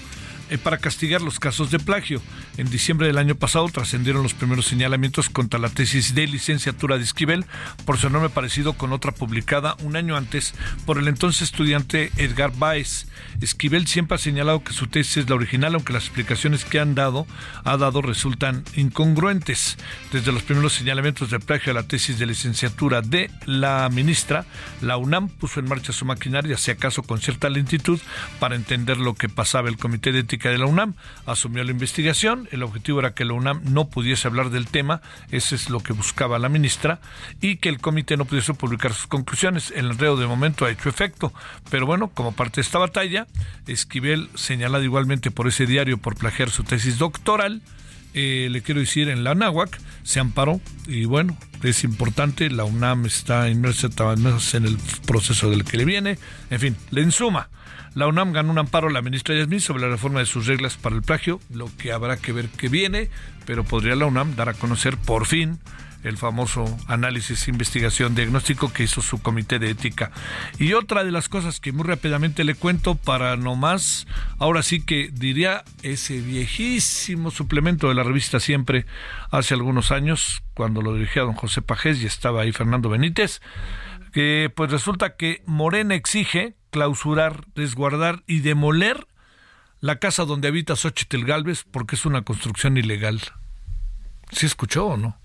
[SPEAKER 1] para castigar los casos de plagio. En diciembre del año pasado trascendieron los primeros señalamientos contra la tesis de licenciatura de Esquivel por su enorme parecido con otra publicada un año antes por el entonces estudiante Edgar Baez. Esquivel siempre ha señalado que su tesis es la original, aunque las explicaciones que han dado, ha dado resultan incongruentes. Desde los primeros señalamientos de plagio a la tesis de licenciatura de la ministra, la UNAM puso en marcha su maquinaria, si acaso con cierta lentitud, para entender lo que pasaba. El Comité de Ética de la UNAM asumió la investigación. El objetivo era que la UNAM no pudiese hablar del tema, ese es lo que buscaba la ministra, y que el comité no pudiese publicar sus conclusiones. El enredo de momento ha hecho efecto, pero bueno, como parte de esta batalla, Esquivel, señalado igualmente por ese diario por plagiar su tesis doctoral, eh, le quiero decir, en la náhuac se amparó y bueno, es importante, la UNAM está inmersa en el proceso del que le viene, en fin, le ensuma. La UNAM ganó un amparo a la ministra Yasmín sobre la reforma de sus reglas para el plagio, lo que habrá que ver que viene, pero podría la UNAM dar a conocer por fin el famoso análisis, investigación, diagnóstico que hizo su comité de ética. Y otra de las cosas que muy rápidamente le cuento para no más, ahora sí que diría ese viejísimo suplemento de la revista Siempre hace algunos años, cuando lo dirigía don José Pajés y estaba ahí Fernando Benítez, que pues resulta que Morena exige clausurar, resguardar y demoler la casa donde habita Xochitl Galvez porque es una construcción ilegal. ¿Sí escuchó o no?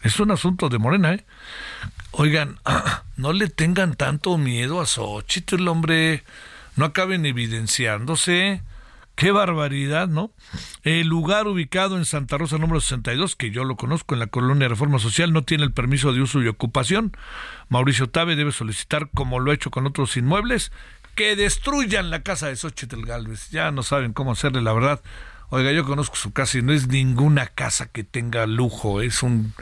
[SPEAKER 1] Es un asunto de Morena, ¿eh? Oigan, no le tengan tanto miedo a Xochitl, hombre. No acaben evidenciándose. Qué barbaridad, ¿no? El lugar ubicado en Santa Rosa número 62, que yo lo conozco en la colonia Reforma Social, no tiene el permiso de uso y ocupación. Mauricio Tabe debe solicitar, como lo ha hecho con otros inmuebles, que destruyan la casa de Xochitl Galvez. Ya no saben cómo hacerle, la verdad. Oiga, yo conozco su casa y no es ninguna casa que tenga lujo, es un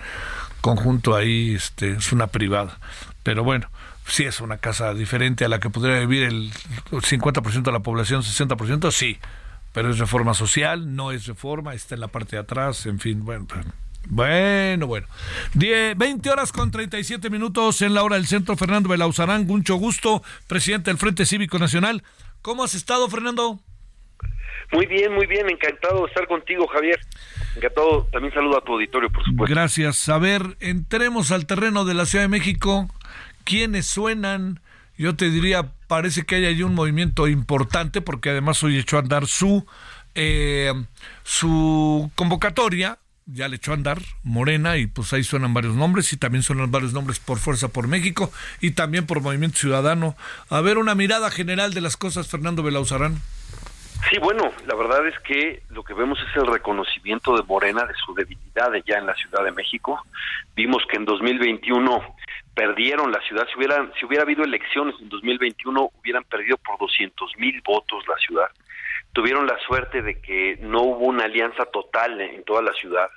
[SPEAKER 1] conjunto ahí este, es una privada. Pero bueno, sí es una casa diferente a la que podría vivir el 50% de la población, 60%, sí. Pero es reforma social, no es reforma, está en la parte de atrás, en fin, bueno. Bueno, bueno. 20 horas con 37 minutos en la hora del centro. Fernando Belauzarán, mucho gusto, presidente del Frente Cívico Nacional. ¿Cómo has estado, Fernando?
[SPEAKER 14] Muy bien, muy bien, encantado de estar contigo, Javier. Encantado, también saludo a tu auditorio, por supuesto.
[SPEAKER 1] Gracias. A ver, entremos al terreno de la Ciudad de México. ¿Quiénes suenan? Yo te diría, parece que hay ahí un movimiento importante, porque además hoy echó a andar su, eh, su convocatoria, ya le echó a andar Morena, y pues ahí suenan varios nombres, y también suenan varios nombres por Fuerza por México, y también por Movimiento Ciudadano. A ver, una mirada general de las cosas, Fernando Belauzarán.
[SPEAKER 14] Sí, bueno, la verdad es que lo que vemos es el reconocimiento de Morena de su debilidad ya en la Ciudad de México. Vimos que en 2021 perdieron la ciudad. Si hubiera, si hubiera habido elecciones en 2021, hubieran perdido por 200 mil votos la ciudad. Tuvieron la suerte de que no hubo una alianza total en toda la ciudad.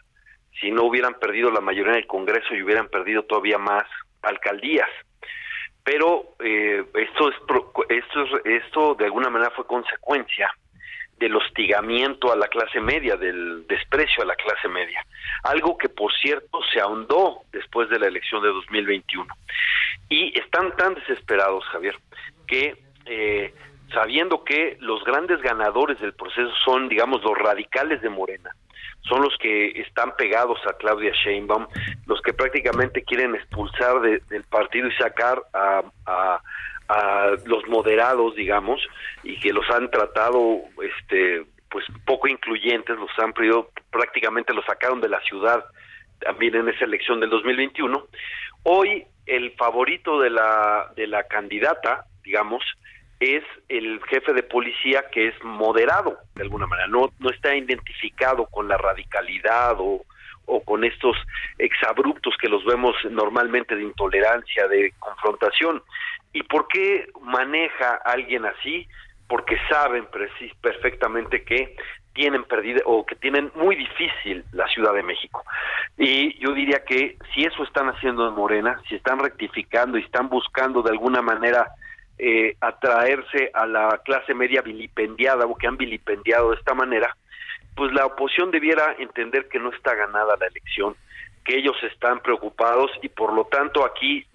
[SPEAKER 14] Si no hubieran perdido la mayoría del Congreso y hubieran perdido todavía más alcaldías pero eh, esto es esto esto de alguna manera fue consecuencia del hostigamiento a la clase media, del desprecio a la clase media. Algo que, por cierto, se ahondó después de la elección de 2021. Y están tan desesperados, Javier, que eh, sabiendo que los grandes ganadores del proceso son, digamos, los radicales de Morena, son los que están pegados a Claudia Sheinbaum, los que prácticamente quieren expulsar del partido y sacar a a los moderados, digamos, y que los han tratado este pues poco incluyentes, los han pedido, prácticamente los sacaron de la ciudad también en esa elección del 2021. Hoy el favorito de la de la candidata, digamos, es el jefe de policía que es moderado de alguna manera, no no está identificado con la radicalidad o o con estos exabruptos que los vemos normalmente de intolerancia, de confrontación. ¿Y por qué maneja alguien así? Porque saben perfectamente que tienen perdida o que tienen muy difícil la Ciudad de México. Y yo diría que si eso están haciendo en Morena, si están rectificando y están buscando de alguna manera eh, atraerse a la clase media vilipendiada o que han vilipendiado de esta manera, pues la oposición debiera entender que no está ganada la elección que ellos están preocupados y por lo tanto aquí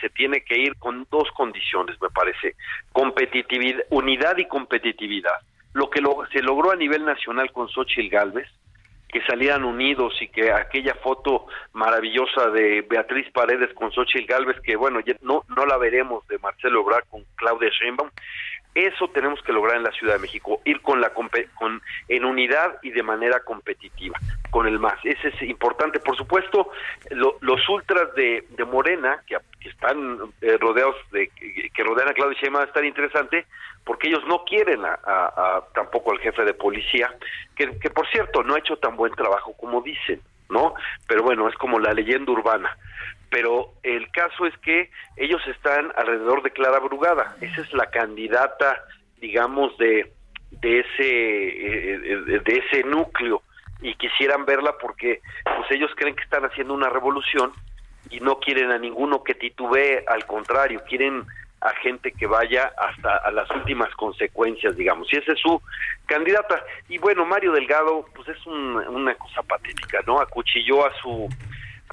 [SPEAKER 14] se tiene que ir con dos condiciones, me parece, competitividad, unidad y competitividad. Lo que se logró a nivel nacional con Xochitl Galvez, que salieran unidos y que aquella foto maravillosa de Beatriz Paredes con Xochitl Galvez, que bueno, no, no la veremos de Marcelo Obrador con Claudia Sheinbaum, eso tenemos que lograr en la Ciudad de México, ir con la con, en unidad y de manera competitiva con el MAS. Ese es importante. Por supuesto, los ultras de, Morena, que, están eh, rodeados de que rodean a Claudia Sheinbaum, va a estar interesante porque ellos no quieren tampoco al jefe de policía, que por cierto no ha hecho tan buen trabajo como dicen. ¿no? Pero bueno, es como la leyenda urbana pero el caso es que ellos están alrededor de Clara Brugada, esa es la candidata, digamos, de, de ese eh, de ese núcleo y quisieran verla porque pues ellos creen que están haciendo una revolución y no quieren a ninguno que titubee, al contrario, quieren a gente que vaya hasta a las últimas consecuencias, digamos. Y esa es su candidata. Y bueno, Mario Delgado, pues es una cosa patética, ¿no? Acuchilló a su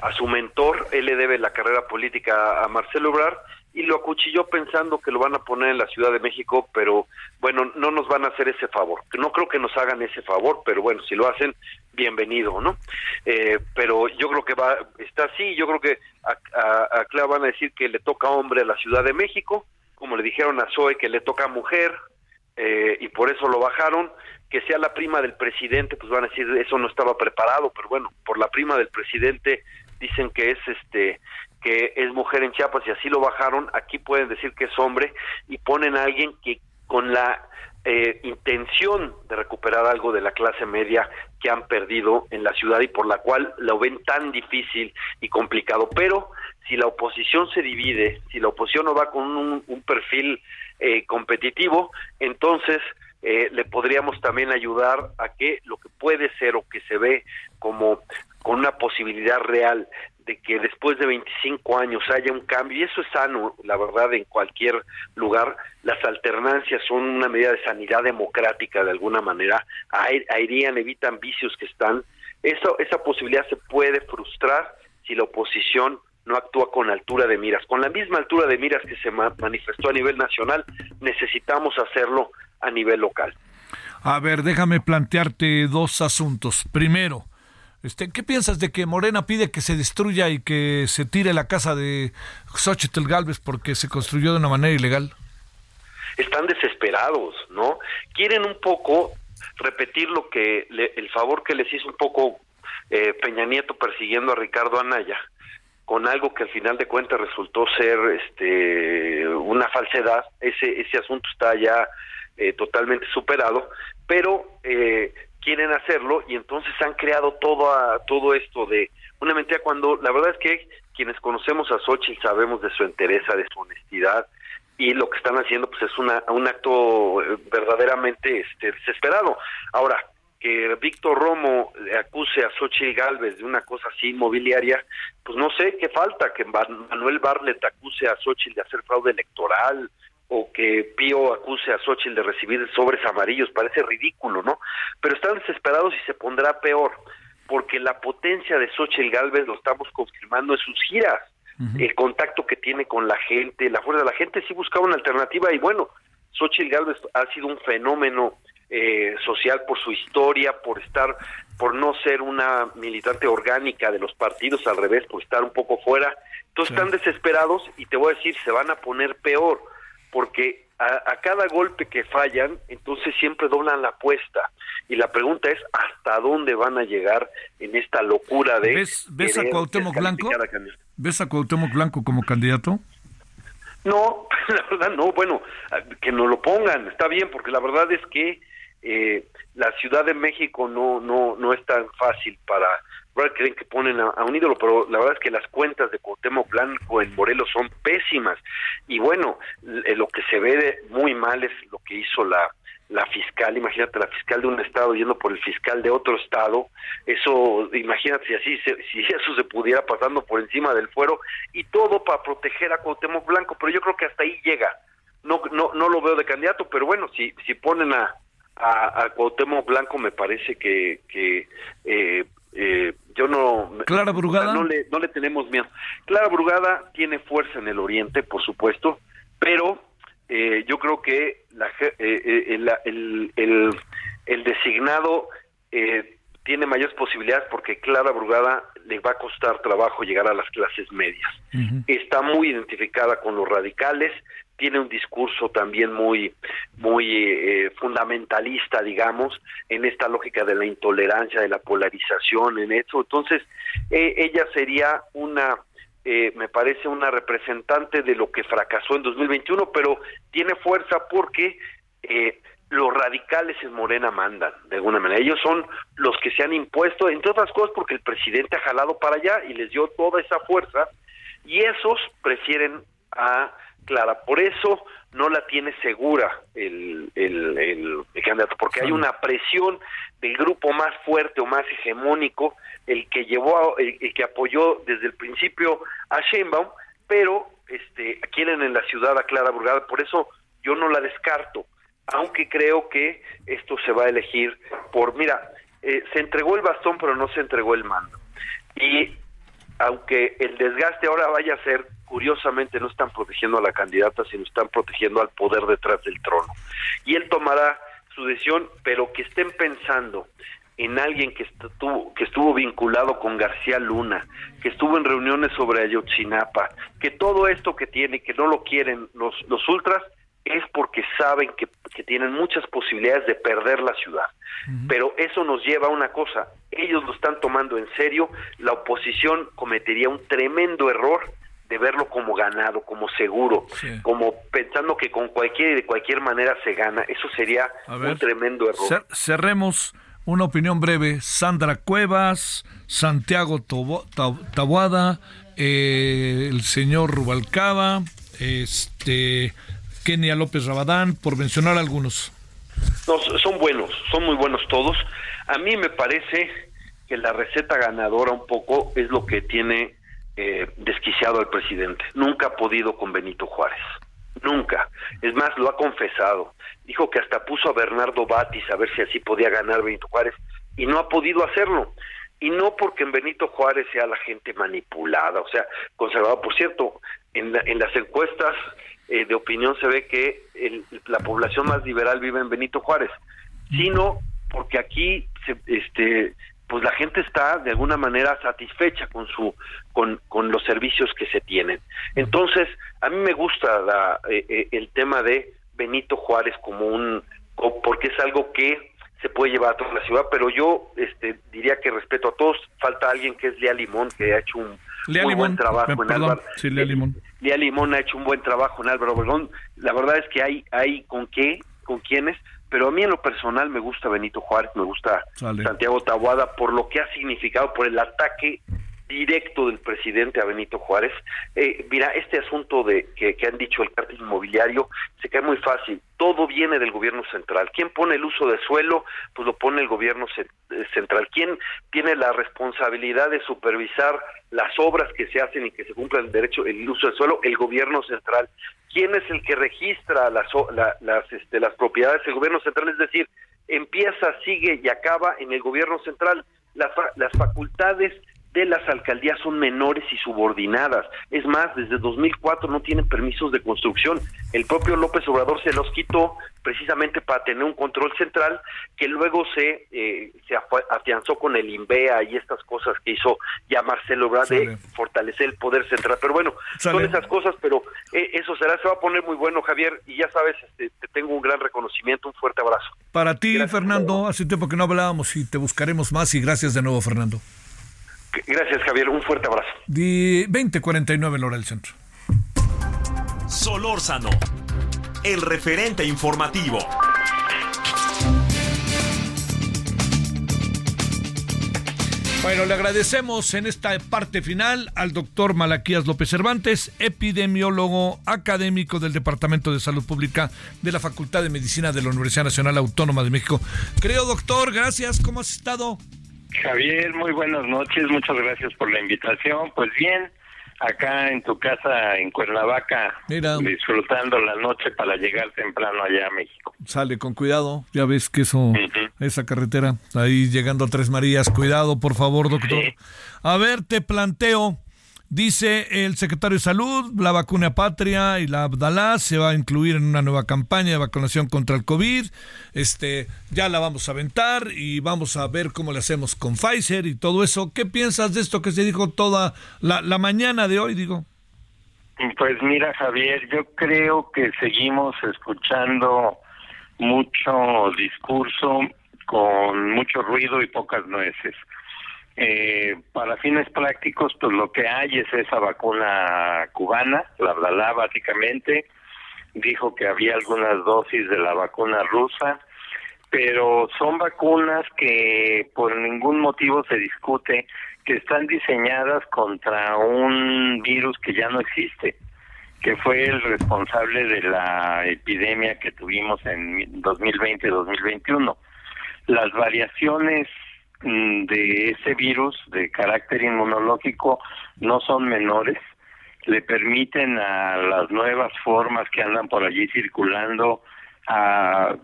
[SPEAKER 14] a su mentor, él le debe la carrera política a Marcelo Obrar y lo acuchilló pensando que lo van a poner en la Ciudad de México, pero bueno, no nos van a hacer ese favor. No creo que nos hagan ese favor, pero bueno, si lo hacen, bienvenido, ¿no? Eh, pero yo creo que va, está así, yo creo que a, a, van a decir que le toca hombre a la Ciudad de México, como le dijeron a Zoe que le toca mujer, eh, y por eso lo bajaron, que sea la prima del presidente, pues van a decir eso no estaba preparado, pero bueno, por la prima del presidente dicen que es este que es mujer en Chiapas y así lo bajaron, aquí pueden decir que es hombre y ponen a alguien que con la eh, intención de recuperar algo de la clase media que han perdido en la ciudad y por la cual lo ven tan difícil y complicado. Pero si la oposición se divide, si la oposición no va con un, perfil eh, competitivo, entonces eh, le podríamos también ayudar a que lo que puede ser o que se ve como con una posibilidad real de que después de 25 años haya un cambio, y eso es sano, la verdad, en cualquier lugar, las alternancias son una medida de sanidad democrática de alguna manera, airean, evitan vicios que están, eso, esa posibilidad se puede frustrar si la oposición no actúa con altura de miras. Con la misma altura de miras que se manifestó a nivel nacional, necesitamos hacerlo a nivel local.
[SPEAKER 1] A ver, déjame plantearte dos asuntos. Primero, este, ¿qué piensas de que Morena pide que se destruya y que se tire la casa de Xochitl Galvez porque se construyó de una manera ilegal?
[SPEAKER 14] Están desesperados, ¿no? Quieren un poco repetir lo que el favor que les hizo un poco eh, Peña Nieto persiguiendo a Ricardo Anaya con algo que al final de cuentas resultó ser este una falsedad ese ese asunto está ya eh, totalmente superado pero eh, quieren hacerlo y entonces han creado todo a, todo esto de una mentira cuando la verdad es que quienes conocemos a Xochitl sabemos de su entereza de su honestidad y lo que están haciendo pues es una, un acto eh, verdaderamente este, desesperado. Ahora que Víctor Romo acuse a Xochitl Galvez de una cosa así inmobiliaria, pues no sé qué falta, que Manuel Barlet acuse a Xochitl de hacer fraude electoral o que Pío acuse a Xochitl de recibir sobres amarillos, parece ridículo, ¿no? Pero están desesperados y se pondrá peor, porque la potencia de Xochitl Galvez lo estamos confirmando en sus giras, el contacto que tiene con la gente, la fuerza de la gente sí buscaba una alternativa y bueno, Xochitl Galvez ha sido un fenómeno eh, social por su historia, por estar, por no ser una militante orgánica de los partidos, al revés, por estar un poco fuera. Entonces están desesperados y te voy a decir, se van a poner peor, porque a, cada golpe que fallan, entonces siempre doblan la apuesta. Y la pregunta es, ¿hasta dónde van a llegar en esta locura de...
[SPEAKER 1] ¿Ves, ves a Cuauhtémoc Blanco? ¿Ves a Cuauhtémoc Blanco como candidato?
[SPEAKER 14] No, la verdad no, bueno, que no lo pongan, está bien, porque la verdad es que eh, la Ciudad de México no no no es tan fácil para creen que ponen a, un ídolo, pero la verdad es que las cuentas de Cuauhtémoc Blanco en Morelos son pésimas. Y bueno, lo que se ve muy mal es lo que hizo la la fiscal, imagínate la fiscal de un estado yendo por el fiscal de otro estado, eso, imagínate si así, si eso se pudiera pasando por encima del fuero. Y todo para proteger a Cuauhtémoc Blanco, pero yo creo que hasta ahí llega. No, no, no lo veo de candidato, pero bueno, si, si ponen a, a, a Cuauhtémoc Blanco me parece que, que eh, eh, yo no...
[SPEAKER 1] Clara Brugada.
[SPEAKER 14] No le, no le tenemos miedo. Clara Brugada tiene fuerza en el oriente, por supuesto, pero eh, yo creo que la, el, el, el, el, designado tiene mayores posibilidades porque Clara Brugada le va a costar trabajo llegar a las clases medias. Está muy identificada con los radicales, tiene un discurso también muy muy eh, fundamentalista digamos en esta lógica de la intolerancia de la polarización en eso entonces eh, ella sería una eh, me parece una representante de lo que fracasó en 2021 pero tiene fuerza porque los radicales en Morena mandan de alguna manera. Ellos son los que se han impuesto entre otras cosas porque el presidente ha jalado para allá y les dio toda esa fuerza y esos prefieren a clara. Por eso no la tiene segura el, el, candidato, porque hay una presión del grupo más fuerte o más hegemónico, el que llevó, el, que apoyó desde el principio a Sheinbaum, pero este quieren en la ciudad a Clara Burgada, por eso yo no la descarto, aunque creo que esto se va a elegir por, mira, eh, se entregó el bastón, pero no se entregó el mando. Y aunque el desgaste ahora vaya a ser curiosamente no están protegiendo a la candidata, sino están protegiendo al poder detrás del trono. Y él tomará su decisión, pero que estén pensando en alguien que estuvo, que estuvo vinculado con García Luna, que estuvo en reuniones sobre Ayotzinapa, que todo esto que tiene, que no lo quieren los, los ultras, es porque saben que, que tienen muchas posibilidades de perder la ciudad. Pero eso nos lleva a una cosa, ellos lo están tomando en serio, la oposición cometería un tremendo error de verlo como ganado, como seguro, como pensando que con cualquier y de cualquier manera se gana. Eso sería un tremendo error.
[SPEAKER 1] cerremos una opinión breve. Sandra Cuevas, Santiago Tabuada, eh, el señor Rubalcaba, este, Kenia López Rabadán, por mencionar algunos.
[SPEAKER 14] No, son buenos, son muy buenos todos. A mí me parece que la receta ganadora un poco es lo que tiene eh, desquiciado al presidente. Nunca ha podido con Benito Juárez. Nunca. Es más, lo ha confesado. Dijo que hasta puso a Bernardo Batis a ver si así podía ganar Benito Juárez y no ha podido hacerlo. Y no porque en Benito Juárez sea la gente manipulada, o sea, conservada. Por cierto, en, en las encuestas eh, de opinión se ve que la población más liberal vive en Benito Juárez, sino porque aquí se, este pues la gente está de alguna manera satisfecha con su con, con los servicios que se tienen. Entonces, a mí me gusta la, eh, eh, el tema de Benito Juárez como un porque es algo que se puede llevar a toda la ciudad, pero yo este diría que respeto a todos, falta alguien que es Lea Limón que ha hecho un muy buen trabajo en Álvaro.
[SPEAKER 1] Sí, Lea Limón.
[SPEAKER 14] Lea Limón ha hecho un buen trabajo en Álvaro Obregón. La verdad es que hay hay con qué, con quiénes, pero a mí en lo personal me gusta Benito Juárez, me gusta Santiago Tabuada por lo que ha significado, por el ataque directo del presidente a Benito Juárez. Eh, mira, este asunto de que, han dicho el cártel inmobiliario se cae muy fácil. Todo viene del gobierno central. ¿Quién pone el uso de suelo? Pues lo pone el gobierno eh, central. ¿Quién tiene la responsabilidad de supervisar las obras que se hacen y que se cumpla el derecho, el uso del suelo? El gobierno central. ¿Quién es el que registra las, las, este, las propiedades? El gobierno central, es decir, empieza, sigue y acaba en el gobierno central. Las, las facultades de las alcaldías son menores y subordinadas. Es más, desde 2004 no tienen permisos de construcción. El propio López Obrador se los quitó precisamente para tener un control central que luego se, eh, se afianzó con el INVEA y estas cosas que hizo ya Marcelo Ebrard de fortalecer el poder central. Pero bueno, son esas cosas, pero eh, eso será, se va a poner muy bueno, Javier, y ya sabes, este, te tengo un gran reconocimiento, un fuerte abrazo.
[SPEAKER 1] Para ti, Fernando, hace tiempo que no hablábamos y te buscaremos más y gracias de nuevo, Fernando.
[SPEAKER 14] Gracias, Javier. Un fuerte abrazo.
[SPEAKER 1] Di 2049 en hora del centro.
[SPEAKER 3] Solórzano, el referente informativo.
[SPEAKER 1] Bueno, le agradecemos en esta parte final al doctor Malaquías López Cervantes, epidemiólogo académico del Departamento de Salud Pública de la Facultad de Medicina de la Universidad Nacional Autónoma de México. Creo, doctor, gracias. ¿Cómo has estado?
[SPEAKER 15] Javier, muy buenas noches, muchas gracias por la invitación. Pues bien, acá en tu casa en Cuernavaca, disfrutando la noche para llegar temprano allá a México.
[SPEAKER 1] Sale con cuidado, ya ves que eso, esa carretera, ahí llegando a Tres Marías, cuidado por favor, doctor. A ver, te planteo, Dice el secretario de Salud, la vacuna patria y la Abdalá se va a incluir en una nueva campaña de vacunación contra el COVID. Este, ya la vamos a aventar y vamos a ver cómo le hacemos con Pfizer y todo eso. ¿Qué piensas de esto que se dijo toda la, la mañana de hoy, digo?
[SPEAKER 15] Pues mira, Javier, yo creo que seguimos escuchando mucho discurso con mucho ruido y pocas nueces. Eh, para fines prácticos, pues lo que hay es esa vacuna cubana, la Abdalá básicamente, dijo que había algunas dosis de la vacuna rusa, pero son vacunas que por ningún motivo se discute que están diseñadas contra un virus que ya no existe, que fue el responsable de la epidemia que tuvimos en 2020-2021. Las variaciones de ese virus de carácter inmunológico no son menores, le permiten a las nuevas formas que andan por allí circulando a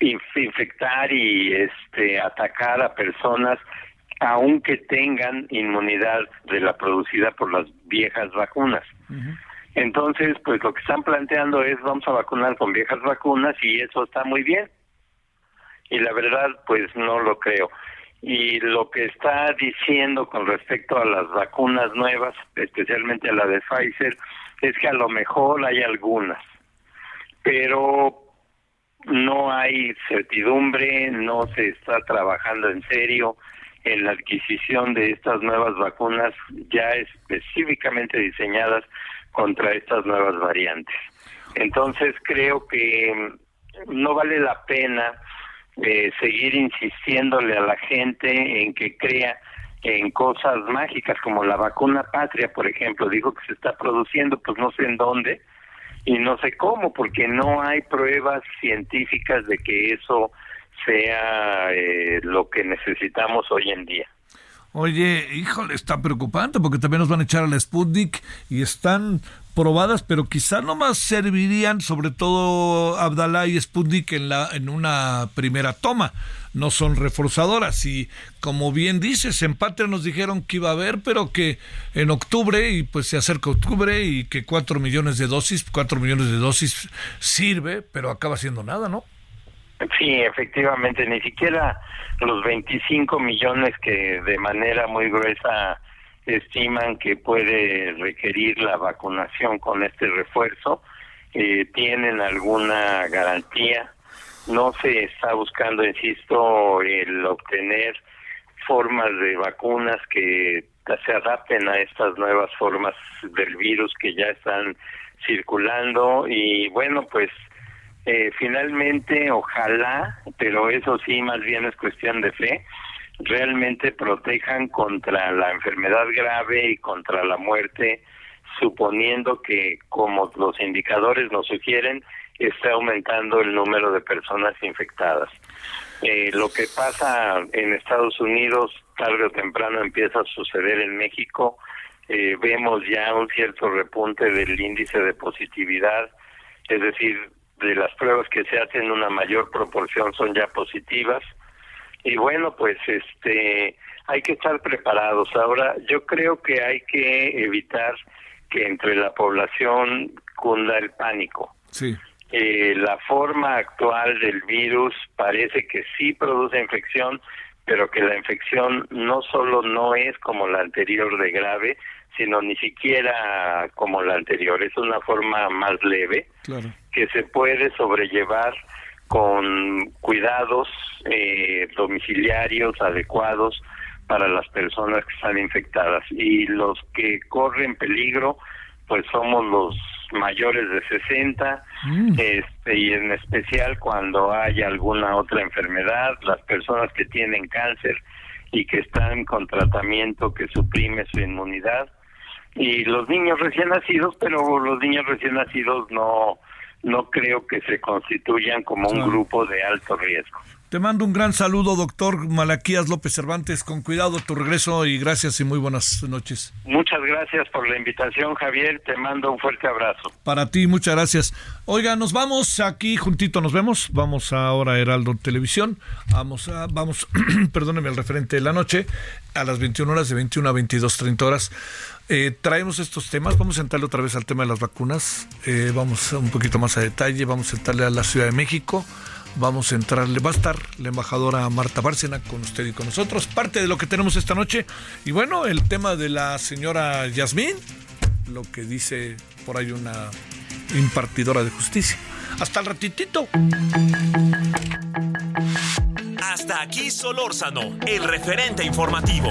[SPEAKER 15] infectar y este atacar a personas aunque tengan inmunidad de la producida por las viejas vacunas. Entonces, pues lo que están planteando es vamos a vacunar con viejas vacunas y eso está muy bien. Y la verdad, pues no lo creo y lo que está diciendo con respecto a las vacunas nuevas, especialmente la de Pfizer, es que a lo mejor hay algunas, pero no hay certidumbre, no se está trabajando en serio en la adquisición de estas nuevas vacunas ya específicamente diseñadas contra estas nuevas variantes. Entonces creo que no vale la pena eh, seguir insistiéndole a la gente en que crea en cosas mágicas como la vacuna patria, por ejemplo, dijo que se está produciendo, pues no sé en dónde y no sé cómo, porque no hay pruebas científicas de que eso sea eh, lo que necesitamos hoy en día.
[SPEAKER 1] Oye, híjole, está preocupante porque también nos van a echar a la Sputnik y están probadas, pero quizás no más servirían, sobre todo Abdalá y Sputnik, en, la, en una primera toma. No son reforzadoras. Y como bien dices, empate nos dijeron que iba a haber, pero que en octubre, y pues se acerca octubre, y que cuatro millones de dosis, cuatro millones de dosis sirve, pero acaba siendo nada, ¿no?
[SPEAKER 15] Sí, efectivamente, ni siquiera los 25 millones que de manera muy gruesa estiman que puede requerir la vacunación con este refuerzo, eh, tienen alguna garantía. No se está buscando, insisto, el obtener formas de vacunas que se adapten a estas nuevas formas del virus que ya están circulando y bueno, pues eh, finalmente ojalá, pero eso sí más bien es cuestión de fe, realmente protejan contra la enfermedad grave y contra la muerte, suponiendo que, como los indicadores nos sugieren, está aumentando el número de personas infectadas. Eh, lo que pasa en Estados Unidos tarde o temprano empieza a suceder en México. Eh, vemos ya un cierto repunte del índice de positividad, es decir, de las pruebas que se hacen una mayor proporción son ya positivas y bueno, pues este hay que estar preparados. Ahora, yo creo que hay que evitar que entre la población cunda el pánico.
[SPEAKER 1] Sí.
[SPEAKER 15] Eh, la forma actual del virus parece que sí produce infección, pero que la infección no solo no es como la anterior de grave, sino ni siquiera como la anterior. Es una forma más leve que se puede sobrellevar con cuidados eh, domiciliarios adecuados para las personas que están infectadas y los que corren peligro pues somos los mayores de 60
[SPEAKER 1] Mm.
[SPEAKER 15] este y en especial cuando hay alguna otra enfermedad las personas que tienen cáncer y que están con tratamiento que suprime su inmunidad y los niños recién nacidos pero los niños recién nacidos no no creo que se constituyan como un
[SPEAKER 1] Claro.
[SPEAKER 15] grupo de alto riesgo.
[SPEAKER 1] Te mando un gran saludo, doctor Malaquías López Cervantes. Con cuidado tu regreso y gracias y muy buenas noches.
[SPEAKER 15] Muchas gracias por la invitación, Javier. Te mando un fuerte abrazo.
[SPEAKER 1] Para ti, muchas gracias. Oiga, nos vamos aquí juntito, nos vemos. Vamos ahora a Heraldo Televisión. Vamos a, vamos, perdóneme, el referente de la noche, a las 21 horas, de 21 a 22, 30 horas. Eh, traemos estos temas, vamos a entrarle otra vez al tema de las vacunas, Eh, vamos un poquito más a detalle, vamos a entrarle a la Ciudad de México, vamos a entrarle, va a estar la embajadora Marta Bárcena con usted y con nosotros, parte de lo que tenemos esta noche, y bueno, el tema de la señora Yasmín, lo que dice por ahí una impartidora de justicia. Hasta el ratitito.
[SPEAKER 3] Hasta aquí Solórzano, el referente informativo.